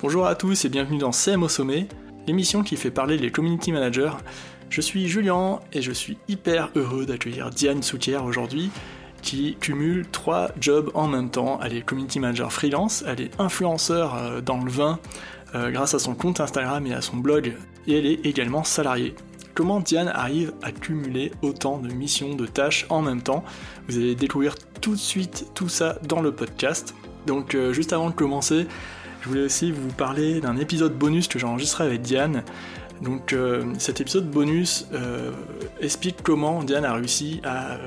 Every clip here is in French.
Bonjour à tous et bienvenue dans CM au sommet, l'émission qui fait parler les community managers. Je suis Julien et je suis hyper heureux d'accueillir Diane Souquier aujourd'hui qui cumule trois jobs en même temps. Elle est community manager freelance, elle est influenceur euh, dans le vin euh, grâce à son compte Instagram et à son blog et elle est également salariée. Comment Diane arrive à cumuler autant de missions, de tâches en même temps Vous allez découvrir tout de suite tout ça dans le podcast. Donc euh, juste avant de commencer, je voulais aussi vous parler d'un épisode bonus que j'ai enregistré avec Diane. Donc euh, cet épisode bonus euh, explique comment Diane a réussi à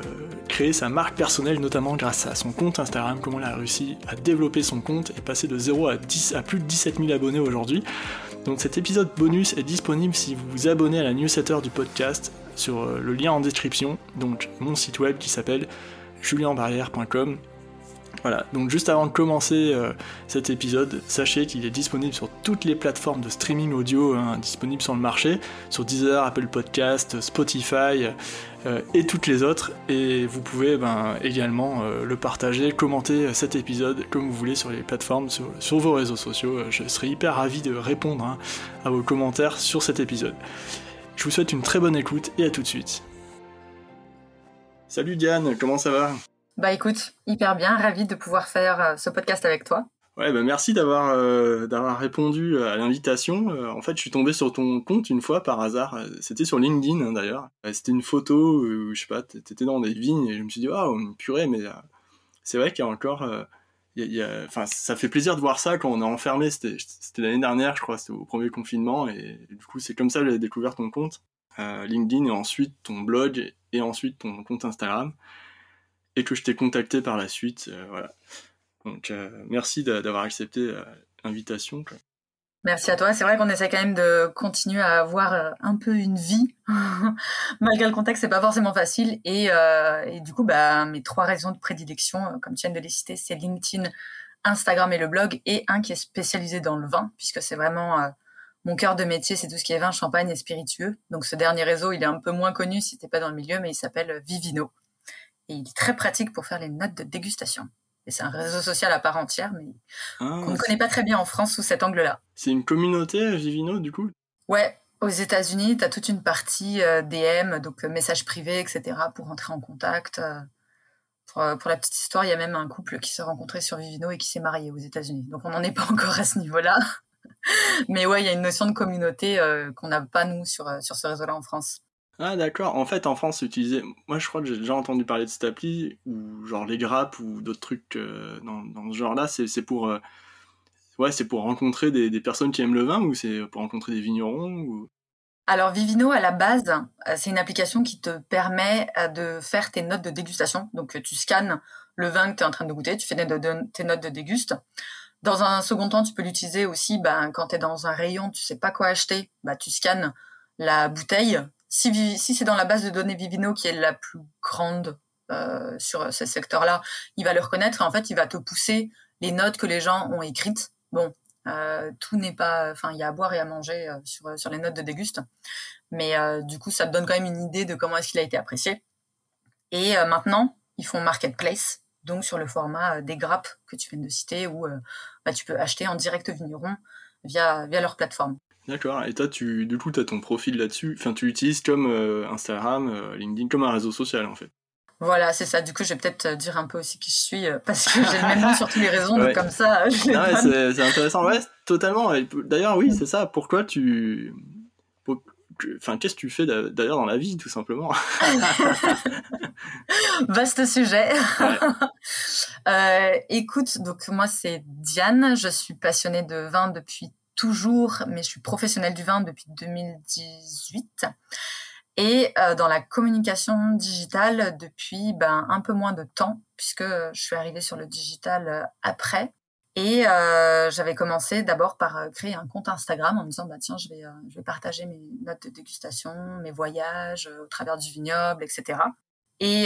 créer sa marque personnelle, notamment grâce à son compte Instagram, comment elle a réussi à développer son compte et passer de 0 à, 10, à plus de 17 000 abonnés aujourd'hui. Donc cet épisode bonus est disponible si vous vous abonnez à la newsletter du podcast sur le lien en description, donc mon site web qui s'appelle julienbarrière.com voilà, donc juste avant de commencer euh, cet épisode, sachez qu'il est disponible sur toutes les plateformes de streaming audio hein, disponibles sur le marché, sur Deezer, Apple Podcast, Spotify euh, et toutes les autres. Et vous pouvez ben, également euh, le partager, commenter cet épisode comme vous voulez sur les plateformes, sur, vos réseaux sociaux. Je serai hyper ravi de répondre hein, à vos commentaires sur cet épisode. Je vous souhaite une très bonne écoute et à tout de suite. Salut Diane, comment ça va? Bah écoute, hyper bien, ravi de pouvoir faire euh, ce podcast avec toi. Ouais, bah merci d'avoir euh, répondu à l'invitation. Euh, en fait, je suis tombé sur ton compte une fois par hasard. C'était sur LinkedIn hein, d'ailleurs. C'était une photo où je sais pas, t'étais dans des vignes et je me suis dit waouh, purée, mais c'est vrai qu'il y a encore, enfin, ça fait plaisir de voir ça quand on est enfermé. C'était l'année dernière, je crois, c'était au premier confinement et du coup c'est comme ça que j'ai découvert ton compte LinkedIn et ensuite ton blog et ensuite ton compte Instagram et que je t'ai contacté par la suite. Euh, voilà. Donc euh, merci d'avoir accepté euh, l'invitation. Merci à toi. C'est vrai qu'on essaie quand même de continuer à avoir un peu une vie, malgré le contexte, c'est pas forcément facile. Et, du coup, bah, mes trois raisons de prédilection, comme tu viens de les citer, c'est LinkedIn, Instagram et le blog, et un qui est spécialisé dans le vin, puisque c'est vraiment mon cœur de métier, c'est tout ce qui est vin, champagne et spiritueux. Donc ce dernier réseau, il est un peu moins connu si t'es pas dans le milieu, mais il s'appelle Vivino et il est très pratique pour faire les notes de dégustation. Et c'est un réseau social à part entière, mais ah, qu'on ne connaît pas très bien en France sous cet angle-là. C'est une communauté Vivino, du coup? Ouais, aux États-Unis, tu as toute une partie euh, DM, donc euh, messages privés, etc., pour entrer en contact. Euh, pour, la petite histoire, il y a même un couple qui s'est rencontré sur Vivino et qui s'est marié aux États-Unis. Donc on n'en est pas encore à ce niveau-là. Mais ouais, il y a une notion de communauté qu'on n'a pas, nous, sur, sur ce réseau-là en France. Ah d'accord, en fait en France c'est utilisé, moi je crois que j'ai déjà entendu parler de cette appli, ou genre les grappes ou d'autres trucs euh, dans, ce genre là, c'est pour, euh, ouais, pour rencontrer des, des, personnes qui aiment le vin ou c'est pour rencontrer des vignerons. Alors Vivino à la base, euh, c'est une application qui te permet de faire tes notes de dégustation, donc tu scannes le vin que tu es en train de goûter, tu fais tes notes de déguste. Dans un second temps, tu peux l'utiliser aussi ben, quand tu es dans un rayon, tu sais pas quoi acheter, bah, tu scannes la bouteille si, c'est dans la base de données Vivino qui est la plus grande euh, sur ce secteur-là, il va le reconnaître et en fait, il va te pousser les notes que les gens ont écrites. Bon, euh, tout n'est pas, enfin, il y a à boire et à manger euh, sur, sur les notes de déguste, mais du coup, ça te donne quand même une idée de comment est-ce qu'il a été apprécié. Et maintenant, ils font marketplace, donc sur le format des grappes que tu viens de citer, où bah, tu peux acheter en direct vigneron via, via leur plateforme. D'accord. Et toi, tu, du coup, tu as ton profil là-dessus. Enfin, tu l'utilises comme euh, Instagram, euh, LinkedIn, comme un réseau social, en fait. Voilà, c'est ça. Du coup, je vais peut-être dire un peu aussi qui je suis, euh, parce que j'ai le même nom sur tous les réseaux, donc comme ça, je ouais, c'est intéressant. Ouais, totalement. D'ailleurs, oui, c'est ça. Pourquoi tu... Enfin, qu'est-ce que tu fais d'ailleurs dans la vie, tout simplement? Vaste sujet. écoute, donc moi c'est Diane, je suis passionnée de vin depuis toujours, mais je suis professionnelle du vin depuis 2018 et euh, dans la communication digitale depuis ben, un peu moins de temps puisque je suis arrivée sur le digital euh, après. Et euh, j'avais commencé d'abord par créer un compte Instagram en me disant bah tiens je vais je vais partager mes notes de dégustation, mes voyages au travers du vignoble, etc. Et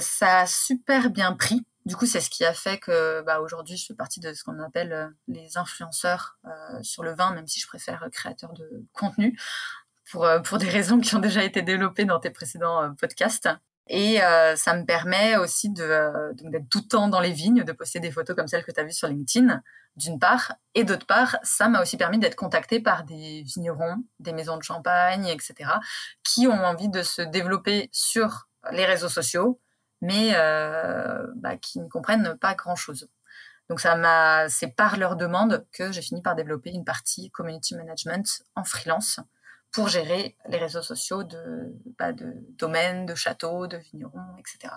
ça a super bien pris du coup, c'est ce qui a fait que bah, aujourd'hui, je fais partie de ce qu'on appelle euh, les influenceurs euh, sur le vin, même si je préfère créateur de contenu. pour, pour des raisons qui ont déjà été développées dans tes précédents podcasts. Et ça me permet aussi d'être tout le temps dans les vignes, de poster des photos comme celles que tu as vues sur LinkedIn, d'une part. Et d'autre part, ça m'a aussi permis d'être contactée par des vignerons, des maisons de champagne, etc., qui ont envie de se développer sur les réseaux sociaux, mais euh, bah, qui ne comprennent pas grand-chose. Donc c'est par leur demande que j'ai fini par développer une partie community management en freelance pour gérer les réseaux sociaux de, bah, domaines, de châteaux, de vignerons, etc.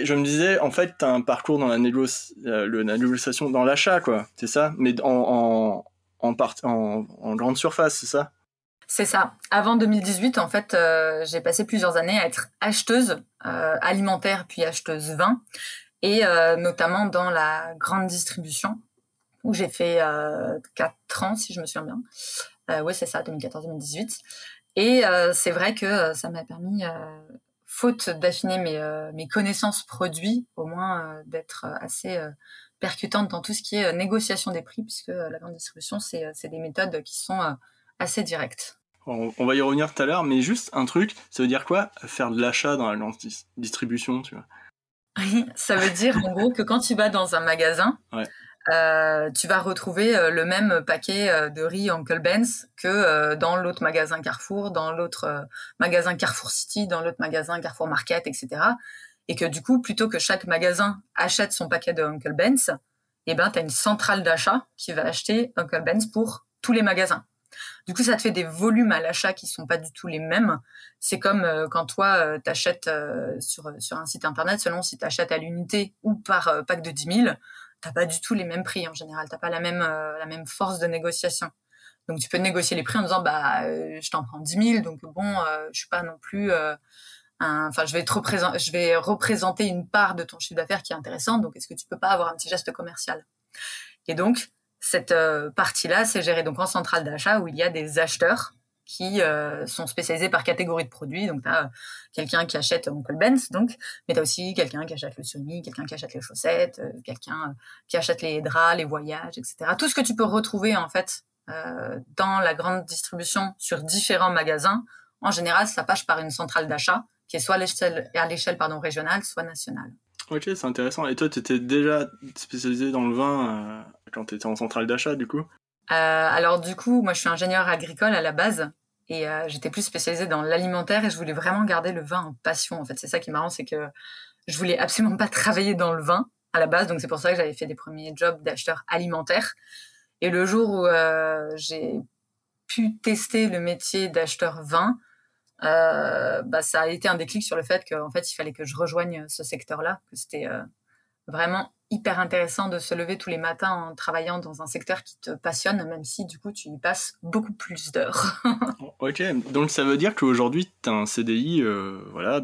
Je me disais, en fait, tu as un parcours dans la, euh, la négociation, dans l'achat, quoi, c'est ça? Mais en grande surface, c'est ça? C'est ça. Avant 2018, en fait, euh, j'ai passé plusieurs années à être acheteuse euh, alimentaire puis acheteuse vin, et euh, notamment dans la grande distribution, où j'ai fait 4 ans, si je me souviens bien. oui, c'est ça, 2014-2018. Et c'est vrai que ça m'a permis, faute d'affiner mes connaissances produits, au moins d'être assez percutante dans tout ce qui est négociation des prix, puisque la grande distribution, c'est des méthodes qui sont assez directes. On, va y revenir tout à l'heure, mais juste un truc, ça veut dire quoi Faire de l'achat dans la grande distribution, tu vois? Oui, ça veut dire en gros que quand tu vas dans un magasin, euh, tu vas retrouver euh, le même paquet euh, de riz Uncle Ben's que dans l'autre magasin Carrefour, dans l'autre magasin Carrefour City, dans l'autre magasin Carrefour Market, etc. Et que du coup, plutôt que chaque magasin achète son paquet de Uncle Ben's, eh ben, tu as une centrale d'achat qui va acheter Uncle Ben's pour tous les magasins. Du coup, ça te fait des volumes à l'achat qui sont pas du tout les mêmes. C'est comme euh, quand toi, euh, tu achètes euh, sur, sur un site internet, selon si tu achètes à l'unité ou par pack de 10 000, t'as pas du tout les mêmes prix en général. T'as pas la même, la même force de négociation. Donc, tu peux négocier les prix en disant, bah, je t'en prends 10 000, donc bon, je suis pas non plus... Enfin, je vais te représenter, je vais représenter une part de ton chiffre d'affaires qui est intéressante. Donc, est-ce que tu peux pas avoir un petit geste commercial? Et donc, cette euh, partie-là, c'est géré donc en centrale d'achat où il y a des acheteurs qui euh, sont spécialisés par catégorie de produits. Donc, tu as euh, quelqu'un qui achète Uncle Ben's, donc, mais tu as aussi quelqu'un qui achète le Xiaomi, quelqu'un qui achète les chaussettes, quelqu'un qui achète les draps, les voyages, etc. Tout ce que tu peux retrouver, en fait, dans la grande distribution sur différents magasins, en général, ça passe par une centrale d'achat qui est soit à l'échelle, régionale, soit nationale. Ok, c'est intéressant. Et toi, tu étais déjà spécialisé dans le vin quand tu étais en centrale d'achat, du coup euh, Alors, du coup, moi, je suis ingénieur agricole à la base. Et euh, j'étais plus spécialisée dans l'alimentaire et je voulais vraiment garder le vin en passion. En fait, c'est ça qui est marrant, c'est que je voulais absolument pas travailler dans le vin à la base. Donc, c'est pour ça que j'avais fait des premiers jobs d'acheteur alimentaire. Et le jour où euh, j'ai pu tester le métier d'acheteur vin, bah, ça a été un déclic sur le fait qu'en fait, il fallait que je rejoigne ce secteur-là, que c'était vraiment hyper intéressant de se lever tous les matins en travaillant dans un secteur qui te passionne, même si du coup tu y passes beaucoup plus d'heures. ok, donc ça veut dire qu'aujourd'hui tu as un CDI, euh, voilà,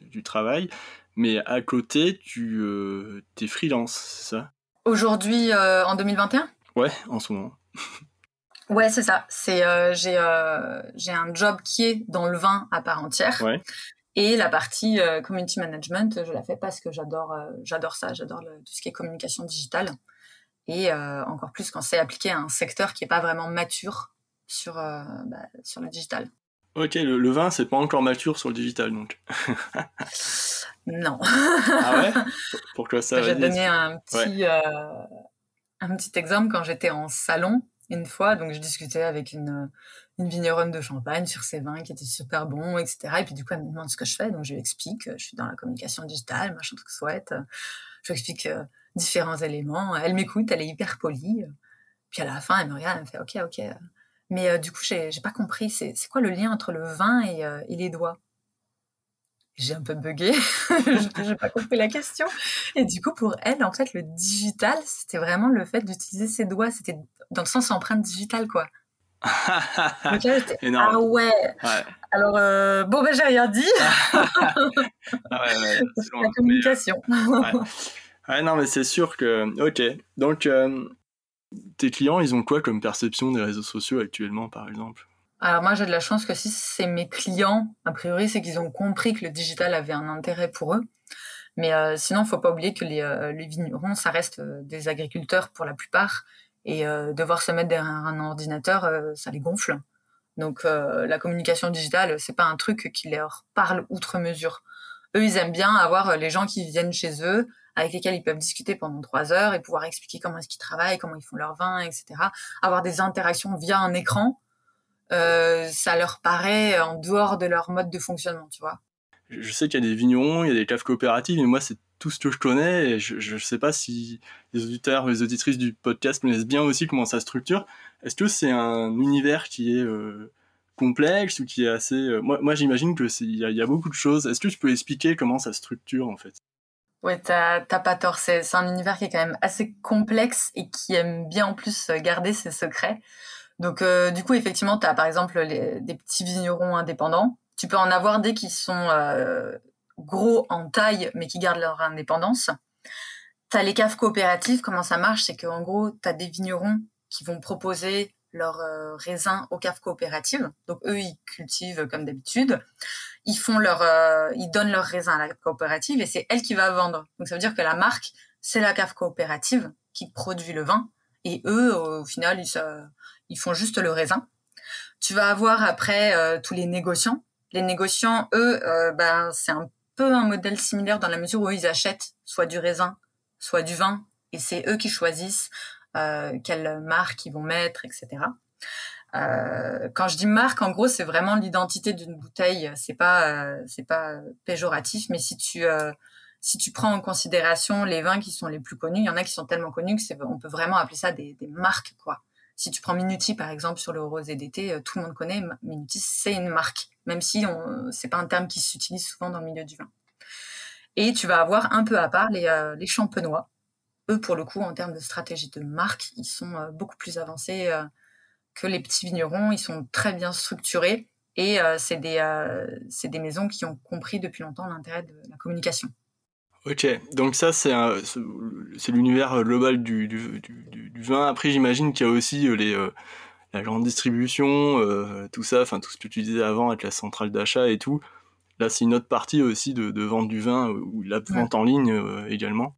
du travail, mais à côté tu euh, es freelance, c'est ça? Aujourd'hui, euh, en 2021 Ouais, en ce moment. ouais, c'est ça. C'est j'ai j'ai un job qui est dans le vin à part entière. Ouais. Et la partie euh, community management, je la fais parce que j'adore, euh, j'adore ça, j'adore tout ce qui est communication digitale. Et euh, encore plus quand c'est appliqué à un secteur qui n'est pas vraiment mature sur, bah, sur le digital. Ok, le, vin, c'est pas encore mature sur le digital, donc. non. ah ouais? Pourquoi ça Je vais donner un petit, un petit exemple. Quand j'étais en salon, une fois, donc je discutais avec une, une vigneronne de champagne sur ses vins qui étaient super bons, etc. Et puis du coup, elle me demande ce que je fais, donc je lui explique, je suis dans la communication digitale, machin truc souhaite. Je lui explique euh, différents éléments. Elle m'écoute, elle est hyper polie. Puis à la fin, elle me regarde, elle me fait OK, OK. Mais euh, du coup, j'ai pas compris, c'est quoi le lien entre le vin et, euh, et les doigts? J'ai un peu bugué, j'ai pas compris la question. Et du coup, pour elle, en fait, le digital, c'était vraiment le fait d'utiliser ses doigts. C'était dans le sens empreinte digitale, quoi. ah ouais. Alors, euh, bon, ben, j'ai rien dit. Ah la communication. ouais. non, mais c'est sûr que. Ok. Donc, euh, tes clients, ils ont quoi comme perception des réseaux sociaux actuellement, par exemple? Alors moi j'ai de la chance que si c'est mes clients, a priori c'est qu'ils ont compris que le digital avait un intérêt pour eux. Mais euh, sinon, faut pas oublier que les, les vignerons, ça reste des agriculteurs pour la plupart et euh, devoir se mettre derrière un ordinateur, euh, ça les gonfle. Donc la communication digitale, c'est pas un truc qui leur parle outre mesure. Eux, ils aiment bien avoir les gens qui viennent chez eux, avec lesquels ils peuvent discuter pendant trois heures et pouvoir expliquer comment est-ce qu'ils travaillent, comment ils font leur vin, etc. Avoir des interactions via un écran, euh, ça leur paraît en dehors de leur mode de fonctionnement, tu vois. Je sais qu'il y a des vignerons, il y a des caves coopératives, mais moi, c'est tout ce que je connais. Et je ne sais pas si les auditeurs, les auditrices du podcast me laissent bien aussi comment ça structure. Est-ce que c'est un univers qui est euh, complexe ou qui est assez... Euh, moi, j'imagine qu'il y, y, a beaucoup de choses. Est-ce que tu peux expliquer comment ça structure, en fait? Ouais, t'as pas tort. C'est un univers qui est quand même assez complexe et qui aime bien en plus garder ses secrets. Donc, euh, du coup, effectivement, tu as par exemple des petits vignerons indépendants. Tu peux en avoir des qui sont gros en taille, mais qui gardent leur indépendance. Tu as les caves coopératives. Comment ça marche? C'est qu'en gros, tu as des vignerons qui vont proposer leurs euh, raisins aux caves coopératives. Donc, eux, ils cultivent comme d'habitude ils font leur, euh, ils donnent leur raisin à la coopérative et c'est elle qui va vendre. Donc ça veut dire que la marque, c'est la cave coopérative qui produit le vin et eux, au final, ils, ils font juste le raisin. Tu vas avoir après euh, tous les négociants. Les négociants, eux, euh, ben c'est un peu un modèle similaire dans la mesure où ils achètent soit du raisin, soit du vin et c'est eux qui choisissent quelle marque ils vont mettre, etc. Euh, quand je dis marque, en gros, c'est vraiment l'identité d'une bouteille. C'est pas, euh, c'est pas péjoratif, mais si tu, euh, si tu prends en considération les vins qui sont les plus connus, il y en a qui sont tellement connus que c'est, on peut vraiment appeler ça des, des, marques, quoi. Si tu prends Minuti, par exemple, sur le rosé d'été, tout le monde connaît. Minuti, c'est une marque, même si on, c'est pas un terme qui s'utilise souvent dans le milieu du vin. Et tu vas avoir un peu à part les, les champenois. Eux, pour le coup, en termes de stratégie de marque, ils sont beaucoup plus avancés que les petits vignerons, ils sont très bien structurés et euh, c'est des, euh, des maisons qui ont compris depuis longtemps l'intérêt de la communication. Ok, donc ça c'est l'univers global du, du, du, vin. Après j'imagine qu'il y a aussi euh, les, la grande distribution, tout ça, enfin tout ce que tu disais avant avec la centrale d'achat et tout. Là c'est une autre partie aussi de, de vente du vin, ou la vente en ligne également.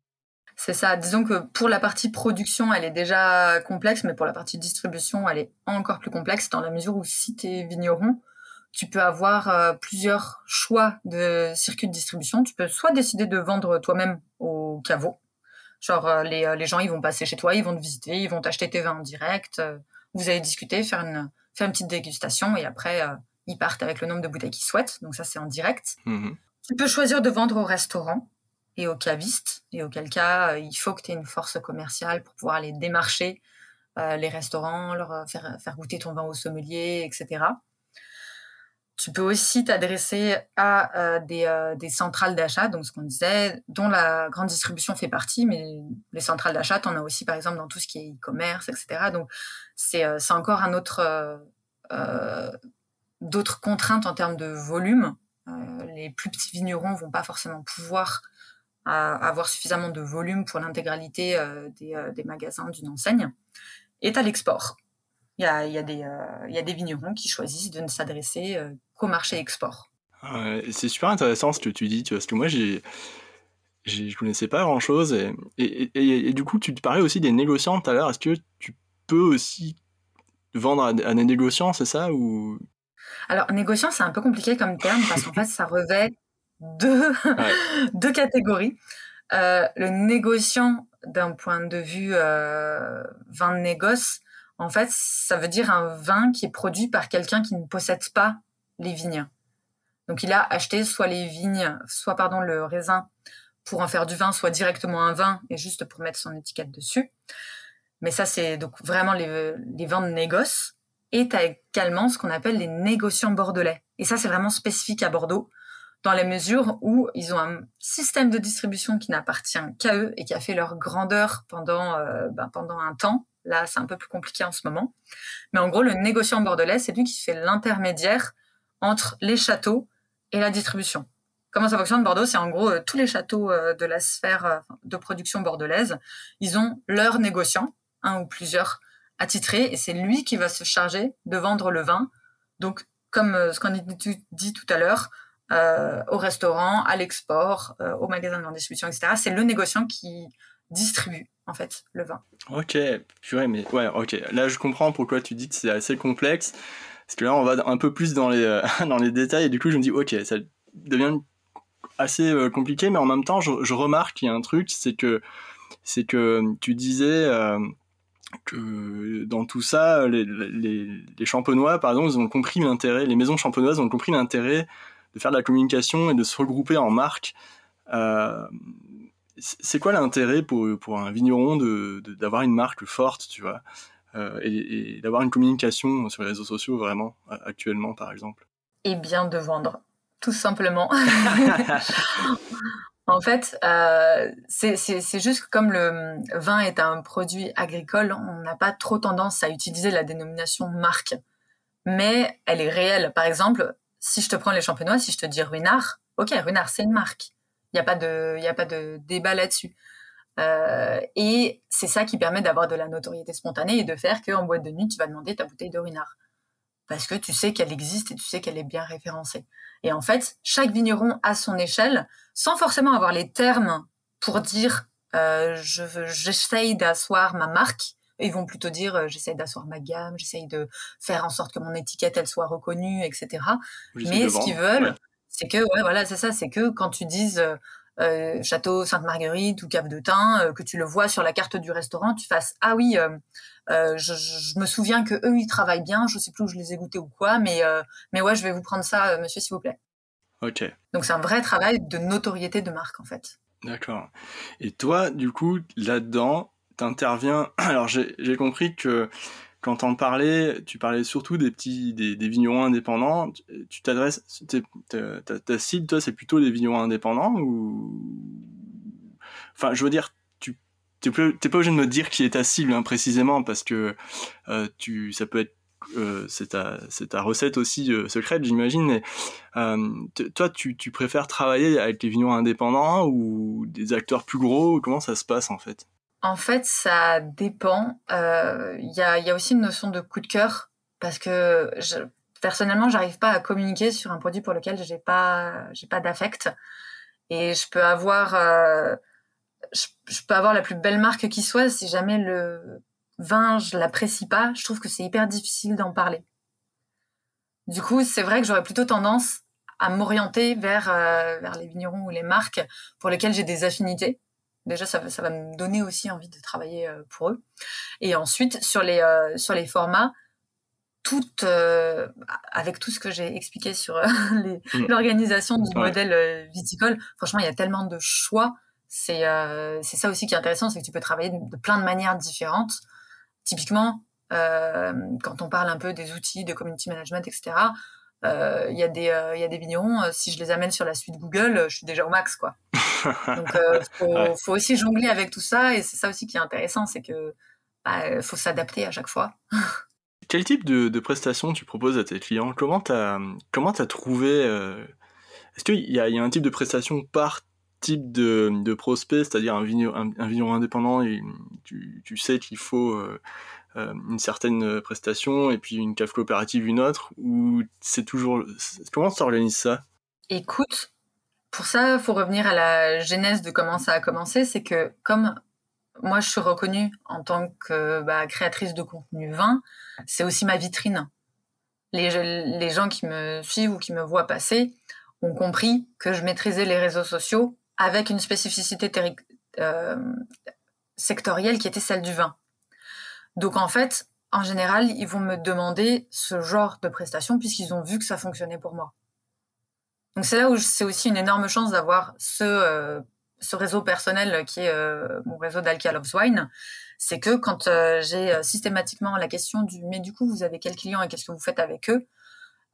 C'est ça. Disons que pour la partie production, elle est déjà complexe, mais pour la partie distribution, elle est encore plus complexe dans la mesure où si tu es vigneron, tu peux avoir euh, plusieurs choix de circuits de distribution. Tu peux soit décider de vendre toi-même au caveau. Genre, euh, les, euh, les, gens, ils vont passer chez toi, ils vont te visiter, ils vont t'acheter tes vins en direct. vous allez discuter, faire une, faire une petite dégustation et après, ils partent avec le nombre de bouteilles qu'ils souhaitent. Donc ça, c'est en direct. Mmh tu peux choisir de vendre au restaurant et aux cavistes, et auquel cas, il faut que tu aies une force commerciale pour pouvoir aller démarcher les restaurants, leur faire, faire goûter ton vin au sommelier, etc. Tu peux aussi t'adresser à des, des, centrales d'achat, donc ce qu'on disait, dont la grande distribution fait partie, mais les centrales d'achat, tu en as aussi par exemple dans tout ce qui est e-commerce, etc. Donc c'est encore un autre, d'autres contraintes en termes de volume. les plus petits vignerons vont pas forcément pouvoir avoir suffisamment de volume pour l'intégralité euh, euh, des, magasins d'une enseigne, est à l'export. Il y a, y, a des, euh, y a des vignerons qui choisissent de ne s'adresser qu'au marché export. c'est super intéressant ce que tu dis, parce que moi, j'ai, je connaissais pas grand chose. Et, et, et, du coup, tu te parlais aussi des négociants tout à l'heure. Est-ce que tu peux aussi vendre à, des négociants, c'est ça ou... Alors, négociant, c'est un peu compliqué comme terme parce qu'en fait, ça revêt deux, deux catégories. Euh, le négociant d'un point de vue euh, vin de négoce, en fait, ça veut dire un vin qui est produit par quelqu'un qui ne possède pas les vignes. Donc il a acheté soit les vignes, soit pardon le raisin pour en faire du vin, soit directement un vin et juste pour mettre son étiquette dessus. Mais ça c'est donc vraiment les, vins de négoce. Et as également ce qu'on appelle les négociants bordelais. Et ça c'est vraiment spécifique à Bordeaux dans la mesure où ils ont un système de distribution qui n'appartient qu'à eux et qui a fait leur grandeur pendant, euh, ben, pendant un temps. Là, c'est un peu plus compliqué en ce moment. Mais en gros, le négociant bordelais, c'est lui qui fait l'intermédiaire entre les châteaux et la distribution. Comment ça fonctionne Bordeaux? C'est en gros euh, tous les châteaux euh, de la sphère de production bordelaise. Ils ont leur négociant, un ou plusieurs attitrés, et c'est lui qui va se charger de vendre le vin. Donc, comme ce qu'on a dit tout à l'heure, euh, au restaurant, à l'export, euh, au magasin de distribution, etc. C'est le négociant qui distribue en fait le vin. Ok, purée, mais ouais, ok. Là, je comprends pourquoi tu dis que c'est assez complexe. Parce que là, on va un peu plus dans les, dans les détails et du coup, je me dis, ok, ça devient assez compliqué, mais en même temps, je, remarque qu'il y a un truc, c'est que, c'est que tu disais que dans tout ça, les, champenois, par exemple, ils ont compris l'intérêt, les maisons champenoises ont compris l'intérêt de faire de la communication et de se regrouper en marque. Euh, c'est quoi l'intérêt pour, pour un vigneron d'avoir de, une marque forte, tu vois, euh, et, et d'avoir une communication sur les réseaux sociaux vraiment, actuellement, par exemple? Eh bien, de vendre, tout simplement. En fait, euh, c'est juste comme le vin est un produit agricole, on n'a pas trop tendance à utiliser la dénomination marque, mais elle est réelle. Par exemple, si je te prends les champenois, si je te dis Ruinard, ok, Ruinard, c'est une marque. Il n'y a pas de, a pas de débat là-dessus. Euh, et c'est ça qui permet d'avoir de la notoriété spontanée et de faire qu'en boîte de nuit, tu vas demander ta bouteille de Ruinard. Parce que tu sais qu'elle existe et tu sais qu'elle est bien référencée. Et en fait, chaque vigneron à son échelle, sans forcément avoir les termes pour dire euh, j'essaye d'asseoir ma marque. Ils vont plutôt dire euh, j'essaye d'asseoir ma gamme, j'essaye de faire en sorte que mon étiquette elle soit reconnue, etc. Mais ce qu'ils veulent, c'est que ouais voilà c'est ça, c'est que quand tu dises euh, euh, château Sainte-Marguerite ou Cave de Thym, euh, que tu le vois sur la carte du restaurant, tu fasses ah oui, euh, je, je, me souviens que eux ils travaillent bien, je sais plus où je les ai goûtés ou quoi, mais mais ouais je vais vous prendre ça, monsieur s'il vous plaît. Ok. Donc c'est un vrai travail de notoriété de marque en fait. D'accord. Et toi, du coup, là-dedans, t'interviens. Alors j'ai compris que quand t'en parlais, tu parlais surtout des petits, des, vignerons indépendants. Tu t'adresses, ta, cible, toi, c'est plutôt des vignerons indépendants ou, enfin, je veux dire, tu t'es pas, obligé de me dire qui est ta cible hein, précisément parce que euh, tu, ça peut être euh, c'est ta, ta, recette aussi euh, secrète, j'imagine. Euh, toi, tu, tu, préfères travailler avec les vignerons indépendants ou des acteurs plus gros? Comment ça se passe en fait? En fait, ça dépend. Il euh, y, a, y, a, aussi une notion de coup de cœur parce que je, personnellement, j'arrive pas à communiquer sur un produit pour lequel j'ai pas j'ai pas d'affect et je peux avoir euh, je, peux avoir la plus belle marque qui soit si jamais le vin je l'apprécie pas, je trouve que c'est hyper difficile d'en parler. Du coup, c'est vrai que j'aurais plutôt tendance à m'orienter vers euh, vers les vignerons ou les marques pour lesquelles j'ai des affinités déjà ça, va me donner aussi envie de travailler euh, pour eux. Et ensuite sur les euh, sur les formats, tout euh, avec tout ce que j'ai expliqué sur mm. l'organisation du modèle viticole, franchement il y a tellement de choix. C'est c'est ça aussi qui est intéressant, c'est que tu peux travailler de, plein de manières différentes. Typiquement, quand on parle un peu des outils de community management, etc. Il y a des il y a des vignerons, si je les amène sur la suite Google, je suis déjà au max quoi. Donc, euh, faut, faut, aussi jongler avec tout ça, et c'est ça aussi qui est intéressant, c'est que bah, faut s'adapter à chaque fois. Quel type de, de, prestations tu proposes à tes clients? Comment t'as comment as trouvé euh, Est-ce qu'il y a, y a un type de prestation par type de, de prospect, c'est-à-dire un vigneron, un, indépendant, et tu, tu sais qu'il faut euh, euh, une certaine prestation et puis une cave coopérative une autre, ou c'est toujours comment s'organise ça? Écoute, pour ça, il faut revenir à la genèse de comment ça a commencé. C'est que comme moi, je suis reconnue en tant que bah, créatrice de contenu vin, c'est aussi ma vitrine. Les, gens qui me suivent ou qui me voient passer ont compris que je maîtrisais les réseaux sociaux avec une spécificité euh, sectorielle qui était celle du vin. Donc en fait, en général, ils vont me demander ce genre de prestation puisqu'ils ont vu que ça fonctionnait pour moi. Donc c'est là où c'est aussi une énorme chance d'avoir ce, euh, réseau personnel qui est euh, mon réseau d'Alka Loves Wine. C'est que quand euh, j'ai systématiquement la question du mais du coup vous avez quel client et qu'est-ce que vous faites avec eux,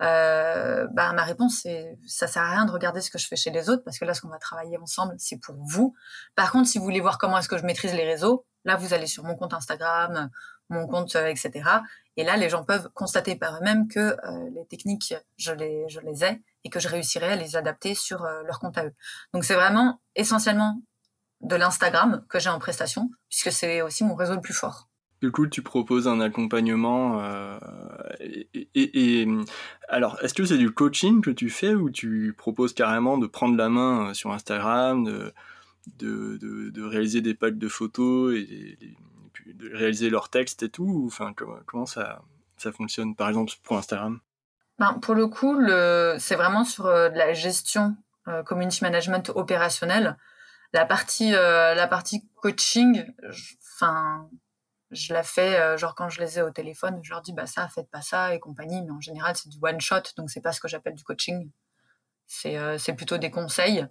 bah, ma réponse c'est ça sert à rien de regarder ce que je fais chez les autres parce que là ce qu'on va travailler ensemble c'est pour vous. Par contre si vous voulez voir comment est-ce que je maîtrise les réseaux, là vous allez sur mon compte Instagram, mon compte etc. Et là les gens peuvent constater par eux-mêmes que les techniques je les je les ai et que je réussirai à les adapter sur euh, leur compte à eux. Donc c'est vraiment essentiellement de l'Instagram que j'ai en prestation, puisque c'est aussi mon réseau le plus fort. Du coup, tu proposes un accompagnement. Euh, et, alors, est-ce que c'est du coaching que tu fais ou tu proposes carrément de prendre la main euh, sur Instagram, de, de, réaliser des packs de photos et, de réaliser leurs textes et tout Enfin, comment, ça, ça fonctionne, par exemple, pour Instagram? Ben, Pour le coup, c'est vraiment sur euh, la gestion, community management opérationnel. La partie, la partie coaching, enfin, je la fais, genre quand je les ai au téléphone, je leur dis bah ça, faites pas ça et compagnie, mais en général c'est du one shot, donc c'est pas ce que j'appelle du coaching. C'est c'est plutôt des conseils.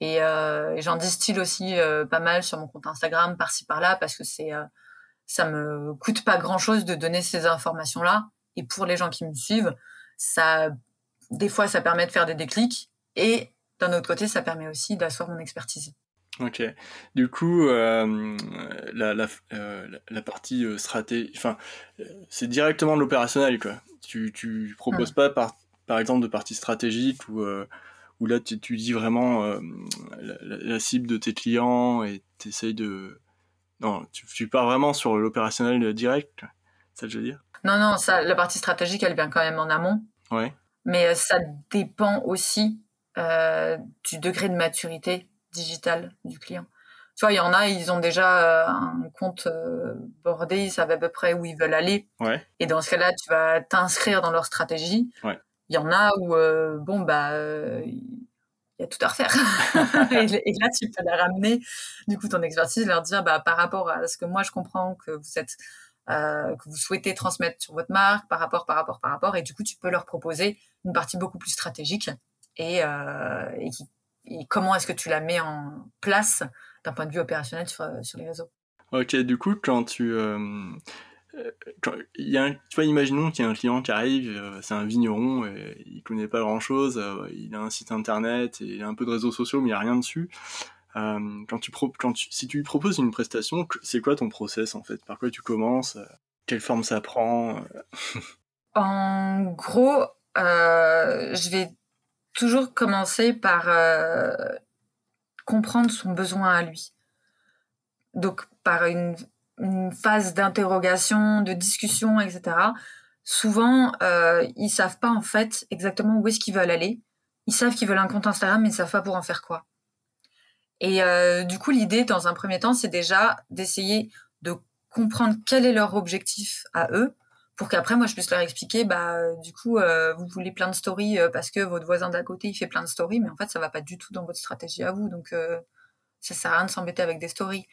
Et, et j'en distille aussi pas mal sur mon compte Instagram, par-ci par-là, parce que c'est ça me coûte pas grand-chose de donner ces informations-là. Et pour les gens qui me suivent, ça, des fois, ça permet de faire des déclics. Et d'un autre côté, ça permet aussi d'asseoir mon expertise. Ok. Du coup, euh, la, la, euh, la, partie euh, stratégie, enfin, c'est directement de l'opérationnel, quoi. Tu, tu proposes pas, par, par exemple, de partie stratégique où, où là, tu, tu dis vraiment la, cible de tes clients et tu essayes de. Non, tu, tu pars vraiment sur l'opérationnel direct, ça que je veux dire? Non, non, ça, la partie stratégique, elle vient quand même en amont. Ouais. Mais ça dépend aussi du degré de maturité digital du client. Tu vois, il y en a, ils ont déjà euh, un compte euh, bordé, ils savent à peu près où ils veulent aller. Ouais. Et dans ce cas-là, tu vas t'inscrire dans leur stratégie. Ouais. Il y en a où, euh, bon, bah, il y a tout à refaire. et, là, tu peux la ramener, du coup, ton expertise, leur dire, bah, par rapport à ce que moi, je comprends que vous êtes, que vous souhaitez transmettre sur votre marque, par rapport, par rapport, par rapport. Et du coup, tu peux leur proposer une partie beaucoup plus stratégique et, et qui et comment est-ce que tu la mets en place d'un point de vue opérationnel sur, euh, sur les réseaux? Ok, du coup, quand tu... Euh, euh, il y a tu vois, imaginons qu'il y a un client qui arrive, c'est un vigneron, et il connaît pas grand-chose, il a un site internet, et il a un peu de réseaux sociaux, mais il n'y a rien dessus. quand tu, quand si tu lui proposes une prestation, c'est quoi ton process en fait? Par quoi tu commences? Quelle forme ça prend? En gros, je vais toujours commencer par euh, comprendre son besoin à lui. Donc par une, phase d'interrogation, de discussion, etc. Souvent, euh, ils savent pas en fait exactement où est-ce qu'ils veulent aller. Ils savent qu'ils veulent un compte Instagram, mais ils savent pas pour en faire quoi. Et euh, du coup, l'idée, dans un premier temps, c'est déjà d'essayer de comprendre quel est leur objectif à eux, pour qu'après moi je puisse leur expliquer bah du coup euh, vous voulez plein de stories euh, parce que votre voisin d'à côté il fait plein de stories mais en fait ça va pas du tout dans votre stratégie à vous. Donc euh, ça sert à rien de s'embêter avec des stories.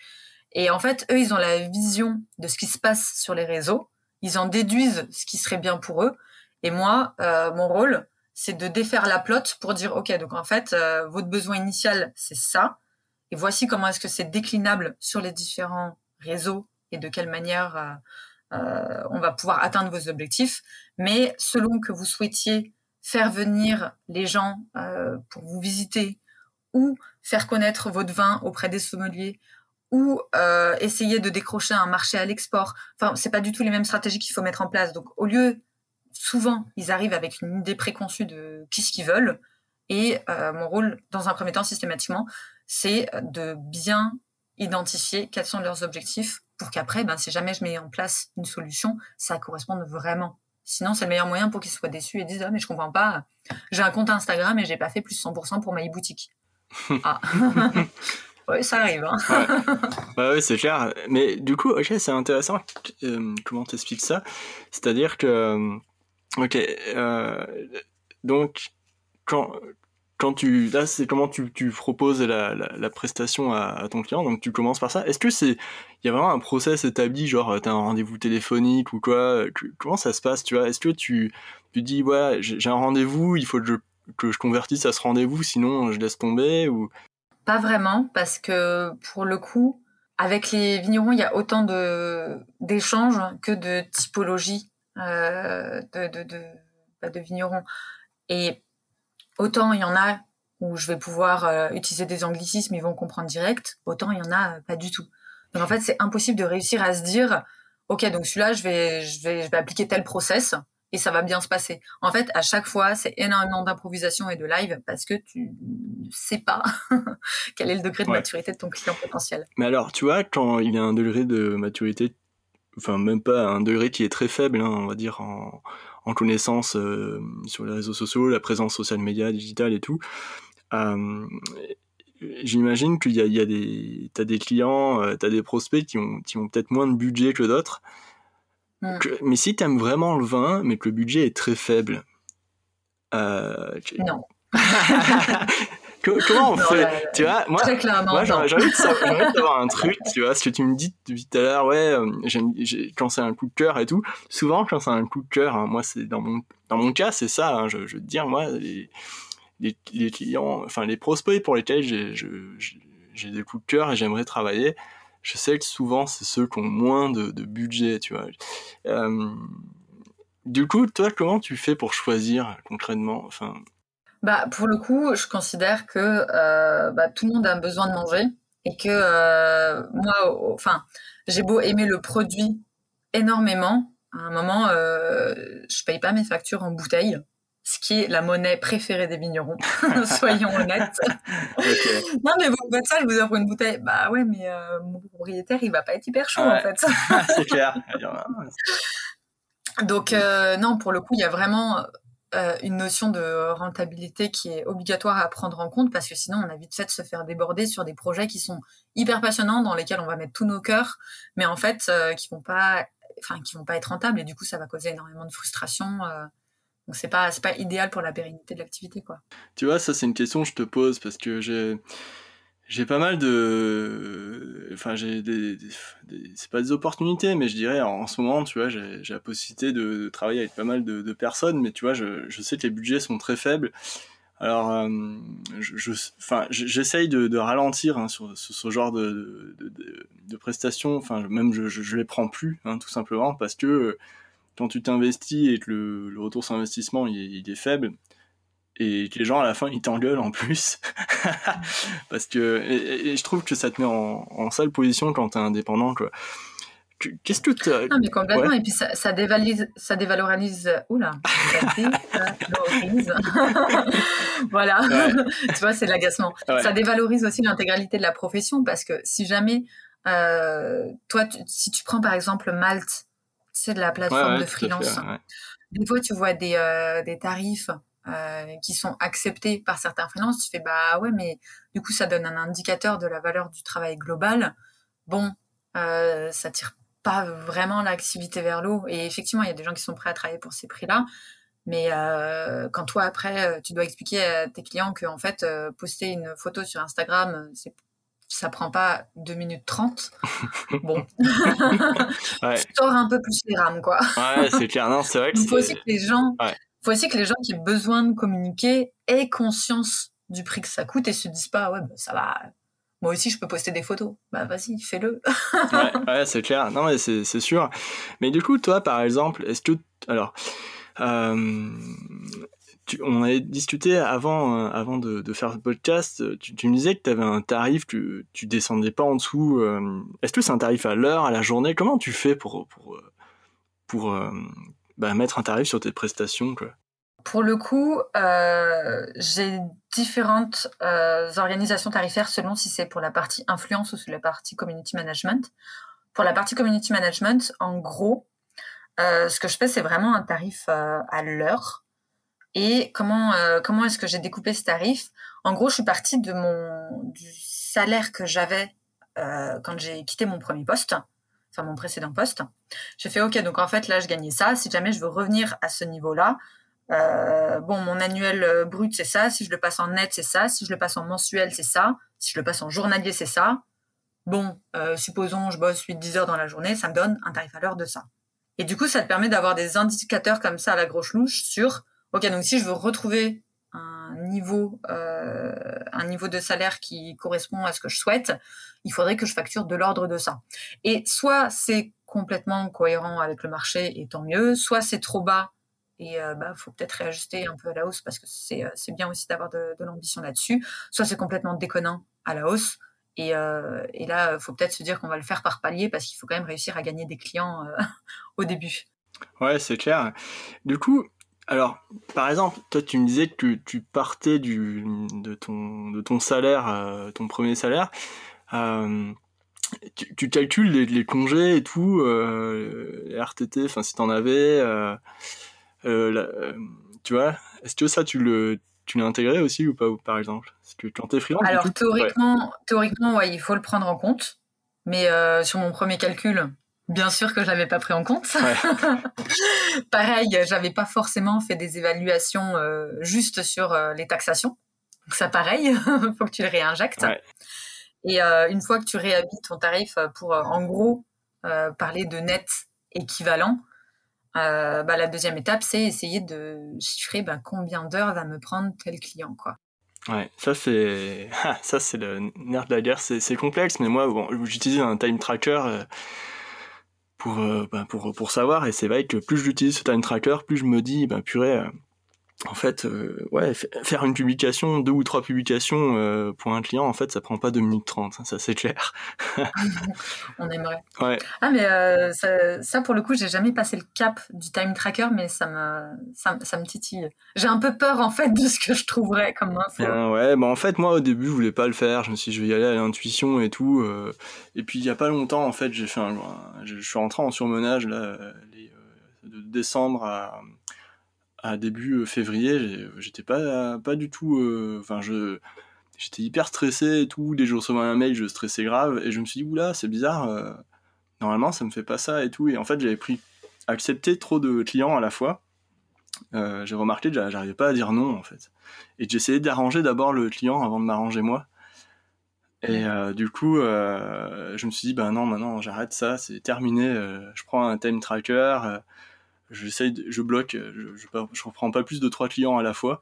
Et en fait eux ils ont la vision de ce qui se passe sur les réseaux. Ils en déduisent ce qui serait bien pour eux. Et moi mon rôle c'est de défaire la plotte pour dire ok donc en fait votre besoin initial c'est ça. Et voici comment est-ce que c'est déclinable sur les différents réseaux et de quelle manière euh, on va pouvoir atteindre vos objectifs. Mais selon que vous souhaitiez faire venir les gens euh, pour vous visiter ou faire connaître votre vin auprès des sommeliers ou euh, essayer de décrocher un marché à l'export. Enfin, c'est pas du tout les mêmes stratégies qu'il faut mettre en place. Donc, au lieu, souvent, ils arrivent avec une idée préconçue de qui ce qu'ils veulent. Et mon rôle, dans un premier temps, systématiquement, c'est de bien identifier quels sont leurs objectifs pour qu'après, ben, si jamais je mets en place une solution, ça corresponde vraiment. Sinon, c'est le meilleur moyen pour qu'ils soient déçus et disent ah mais je comprends pas. J'ai un compte Instagram et j'ai pas fait plus 100% pour ma e-boutique. ah. oui, ça arrive. Hein. ouais. oui, c'est clair. Mais du coup, ok, c'est intéressant. Euh, comment t'expliques ça? C'est-à-dire que, ok, euh, donc quand quand tu là c'est comment tu, tu proposes la, la, prestation à, ton client. Donc tu commences par ça. Est-ce que c'est il y a vraiment un process établi genre t'as un rendez-vous téléphonique ou quoi comment ça se passe tu vois? Est-ce que tu tu dis ouais j'ai un rendez-vous il faut que je que je convertisse à ce rendez-vous sinon je laisse tomber ou? Pas vraiment parce que pour le coup avec les vignerons il y a autant de d'échanges que de typologies euh, de, de, de, bah, de vignerons. Et autant il y en a où je vais pouvoir euh, utiliser des anglicismes, ils vont comprendre direct, autant il y en a euh, pas du tout. Donc en fait, c'est impossible de réussir à se dire, ok, donc celui-là, je vais, je vais, je vais appliquer tel process et ça va bien se passer. En fait, à chaque fois, c'est énormément d'improvisation et de live parce que tu ne sais pas quel est le degré de maturité de ton client potentiel. Mais alors, tu vois, quand il y a un degré de maturité, enfin même pas un degré qui est très faible, hein, on va dire en, en connaissance euh, sur les réseaux sociaux, la présence social média, digital et tout. Euh, j'imagine qu'il y a, il y a des, t'as des clients, euh, t'as des prospects qui ont, qui ont peut-être moins de budget que d'autres. mais si tu aimes vraiment le vin, mais que le budget est très faible, Non. Comment on fait Tu vois, moi, moi j'ai envie de savoir un truc, tu vois, ce que tu me dis depuis tout à l'heure, ouais, euh, quand c'est un coup de cœur et tout. Souvent, quand c'est un coup de cœur, hein, moi, c'est dans mon, dans mon cas, c'est ça, hein, je, je, veux te dire, moi, les, les, clients, enfin, les prospects pour lesquels j'ai des coups de cœur et j'aimerais travailler, je sais que souvent, c'est ceux qui ont moins de, de budget, tu vois. Euh, du coup, toi, comment tu fais pour choisir concrètement enfin, bah, pour le coup, je considère que euh, bah, tout le monde a besoin de manger et que euh, moi, enfin, j'ai beau aimer le produit énormément, à un moment, euh, je paye pas mes factures en bouteille, ce qui est la monnaie préférée des vignerons, soyons honnêtes. Non, mais vous faites ça, je vous offre une bouteille. Bah ouais, mais euh, mon propriétaire, il va pas être hyper chaud en fait. C'est clair. Donc non, pour le coup, il y a vraiment euh, une notion de rentabilité qui est obligatoire à prendre en compte parce que sinon on a vite fait de se faire déborder sur des projets qui sont hyper passionnants dans lesquels on va mettre tous nos cœurs mais en fait euh, qui vont pas enfin qui vont pas être rentables et du coup ça va causer énormément de frustration euh. donc c'est pas pas idéal pour la pérennité de l'activité quoi. Tu vois ça c'est une question que je te pose parce que j'ai j'ai pas mal de enfin j'ai des, c'est pas des opportunités mais je dirais en, ce moment tu vois j'ai la possibilité de, travailler avec pas mal de, personnes mais tu vois je, sais que les budgets sont très faibles. Alors euh, j'essaye de, ralentir hein, sur, ce genre de, de, prestations. Enfin même je, les prends plus hein, tout simplement parce que quand tu t'investis et que le, retour sur investissement il est faible et que les gens à la fin ils t'engueulent en plus. Parce que et, je trouve que ça te met en, en sale position quand t'es indépendant quoi. Qu'est-ce que tu non mais complètement. Et puis ça, ça dévalise ça dévalorise oula ça dévalorise. Voilà. Tu vois c'est l'agacement. Ça dévalorise aussi l'intégralité de la profession parce que si jamais euh, toi si tu prends par exemple Malte c'est de la plateforme de freelance des fois tu vois des, euh, des tarifs euh, qui sont acceptés par certains freelances, tu fais bah ouais, mais du coup ça donne un indicateur de la valeur du travail global. Bon, euh, ça tire pas vraiment l'activité vers l'eau. Et effectivement, il y a des gens qui sont prêts à travailler pour ces prix-là. Mais euh, quand toi, après, tu dois expliquer à tes clients que en fait, poster une photo sur Instagram, c'est ça prend pas 2 minutes 30. Bon. ouais. Tu sors un peu plus les rames, quoi. ouais, c'est clair. Non, c'est vrai que Il faut aussi que les gens faut aussi que les gens qui ont besoin de communiquer aient conscience du prix que ça coûte et se disent pas ouais bah, ça va. Moi aussi je peux poster des photos. Bah vas-y fais-le. Ouais, c'est clair. Non mais c'est sûr. Mais du coup toi par exemple est-ce que alors euh, on avait discuté avant, euh, avant de, faire ce podcast, tu, me disais que tu avais un tarif, que tu descendais pas en dessous. Euh, est-ce que c'est un tarif à l'heure, à la journée? Comment tu fais pour, pour, pour, bah, mettre un tarif sur tes prestations. Pour le coup, euh, j'ai différentes euh, organisations tarifaires selon si c'est pour la partie influence ou sur la partie community management. Pour la partie community management, en gros, euh, ce que je fais, c'est vraiment un tarif à l'heure. Et comment comment est-ce que j'ai découpé ce tarif? En gros, je suis partie de mon du salaire que j'avais quand j'ai quitté mon premier poste enfin mon précédent poste. J'ai fait OK, donc en fait là je gagnais ça. Si jamais je veux revenir à ce niveau-là, euh, bon mon annuel euh, brut c'est ça. Si je le passe en net c'est ça. Si je le passe en mensuel c'est ça. Si je le passe en journalier c'est ça. Bon, euh, supposons je bosse 8-10 heures dans la journée, ça me donne un tarif à l'heure de ça. Et du coup ça te permet d'avoir des indicateurs comme ça à la grosse louche sur OK donc si je veux retrouver niveau, euh, un niveau de salaire qui correspond à ce que je souhaite, il faudrait que je facture de l'ordre de ça. Et soit c'est complètement cohérent avec le marché et tant mieux, soit c'est trop bas et euh, bah faut peut-être réajuster un peu à la hausse parce que c'est, euh, c'est bien aussi d'avoir de, l'ambition là-dessus, soit c'est complètement déconnant à la hausse. Et, euh, et là, faut peut-être se dire qu'on va le faire par palier parce qu'il faut quand même réussir à gagner des clients au début. Ouais, c'est clair. Du coup, alors, par exemple, toi, tu me disais que tu, partais du, de, ton, de ton salaire, euh, ton premier salaire. Euh, tu, calcules les, congés et tout, euh, les RTT, enfin, si t'en avais. tu vois, est-ce que ça, tu le. Tu l'as intégré aussi ou pas, par exemple? Parce que quand t'es freelance. Alors, théoriquement, théoriquement ouais, il faut le prendre en compte. Mais sur mon premier calcul, Bien sûr que je l'avais pas pris en compte. Pareil, j'avais pas forcément fait des évaluations euh, juste sur euh, les taxations. Donc ça, pareil, faut que tu le réinjectes. Et euh, une fois que tu réhabites ton tarif pour, en gros, parler de net équivalent, bah, la deuxième étape, c'est essayer de chiffrer bah, combien d'heures va me prendre tel client, quoi. Ouais, ça c'est ça c'est le nerf de la guerre. C'est complexe, mais moi, bon, j'utilise un time tracker pour, euh, bah, pour, pour savoir. Et c'est vrai que plus j'utilise ce time tracker, plus je me dis, bah, purée, euh, en fait, euh, ouais, faire une publication, deux ou trois publications euh, pour un client, en fait, ça prend pas 2 minutes 30, ça c'est clair. On aimerait. Ouais. Ah, mais euh, ça, ça, pour le coup, j'ai jamais passé le cap du time tracker, mais ça me, ça, ça me titille. J'ai un peu peur, en fait, de ce que je trouverais comme info. Ouais, bah en fait, moi, au début, je voulais pas le faire. Je me suis dit, je vais y aller à l'intuition et tout. et puis, il y a pas longtemps, en fait, j'ai fait un, je suis rentré en surmenage, là, les, de décembre à à début euh, février, j'étais pas, pas du tout. Euh, enfin, je j'étais hyper stressé et tout. Dès que je recevais un mail, je stressais grave. Et je me suis dit, oula, c'est bizarre. Euh, normalement, ça me fait pas ça et tout. Et en fait, j'avais pris accepté trop de clients à la fois. j'ai remarqué que j'arrivais pas à dire non en fait. Et j'essayais d'arranger d'abord le client avant de m'arranger moi. Et du coup, je me suis dit, ben non, maintenant j'arrête ça, c'est terminé. je prends un time tracker j'essaye, je bloque, je, je, je, reprends pas plus de trois clients à la fois.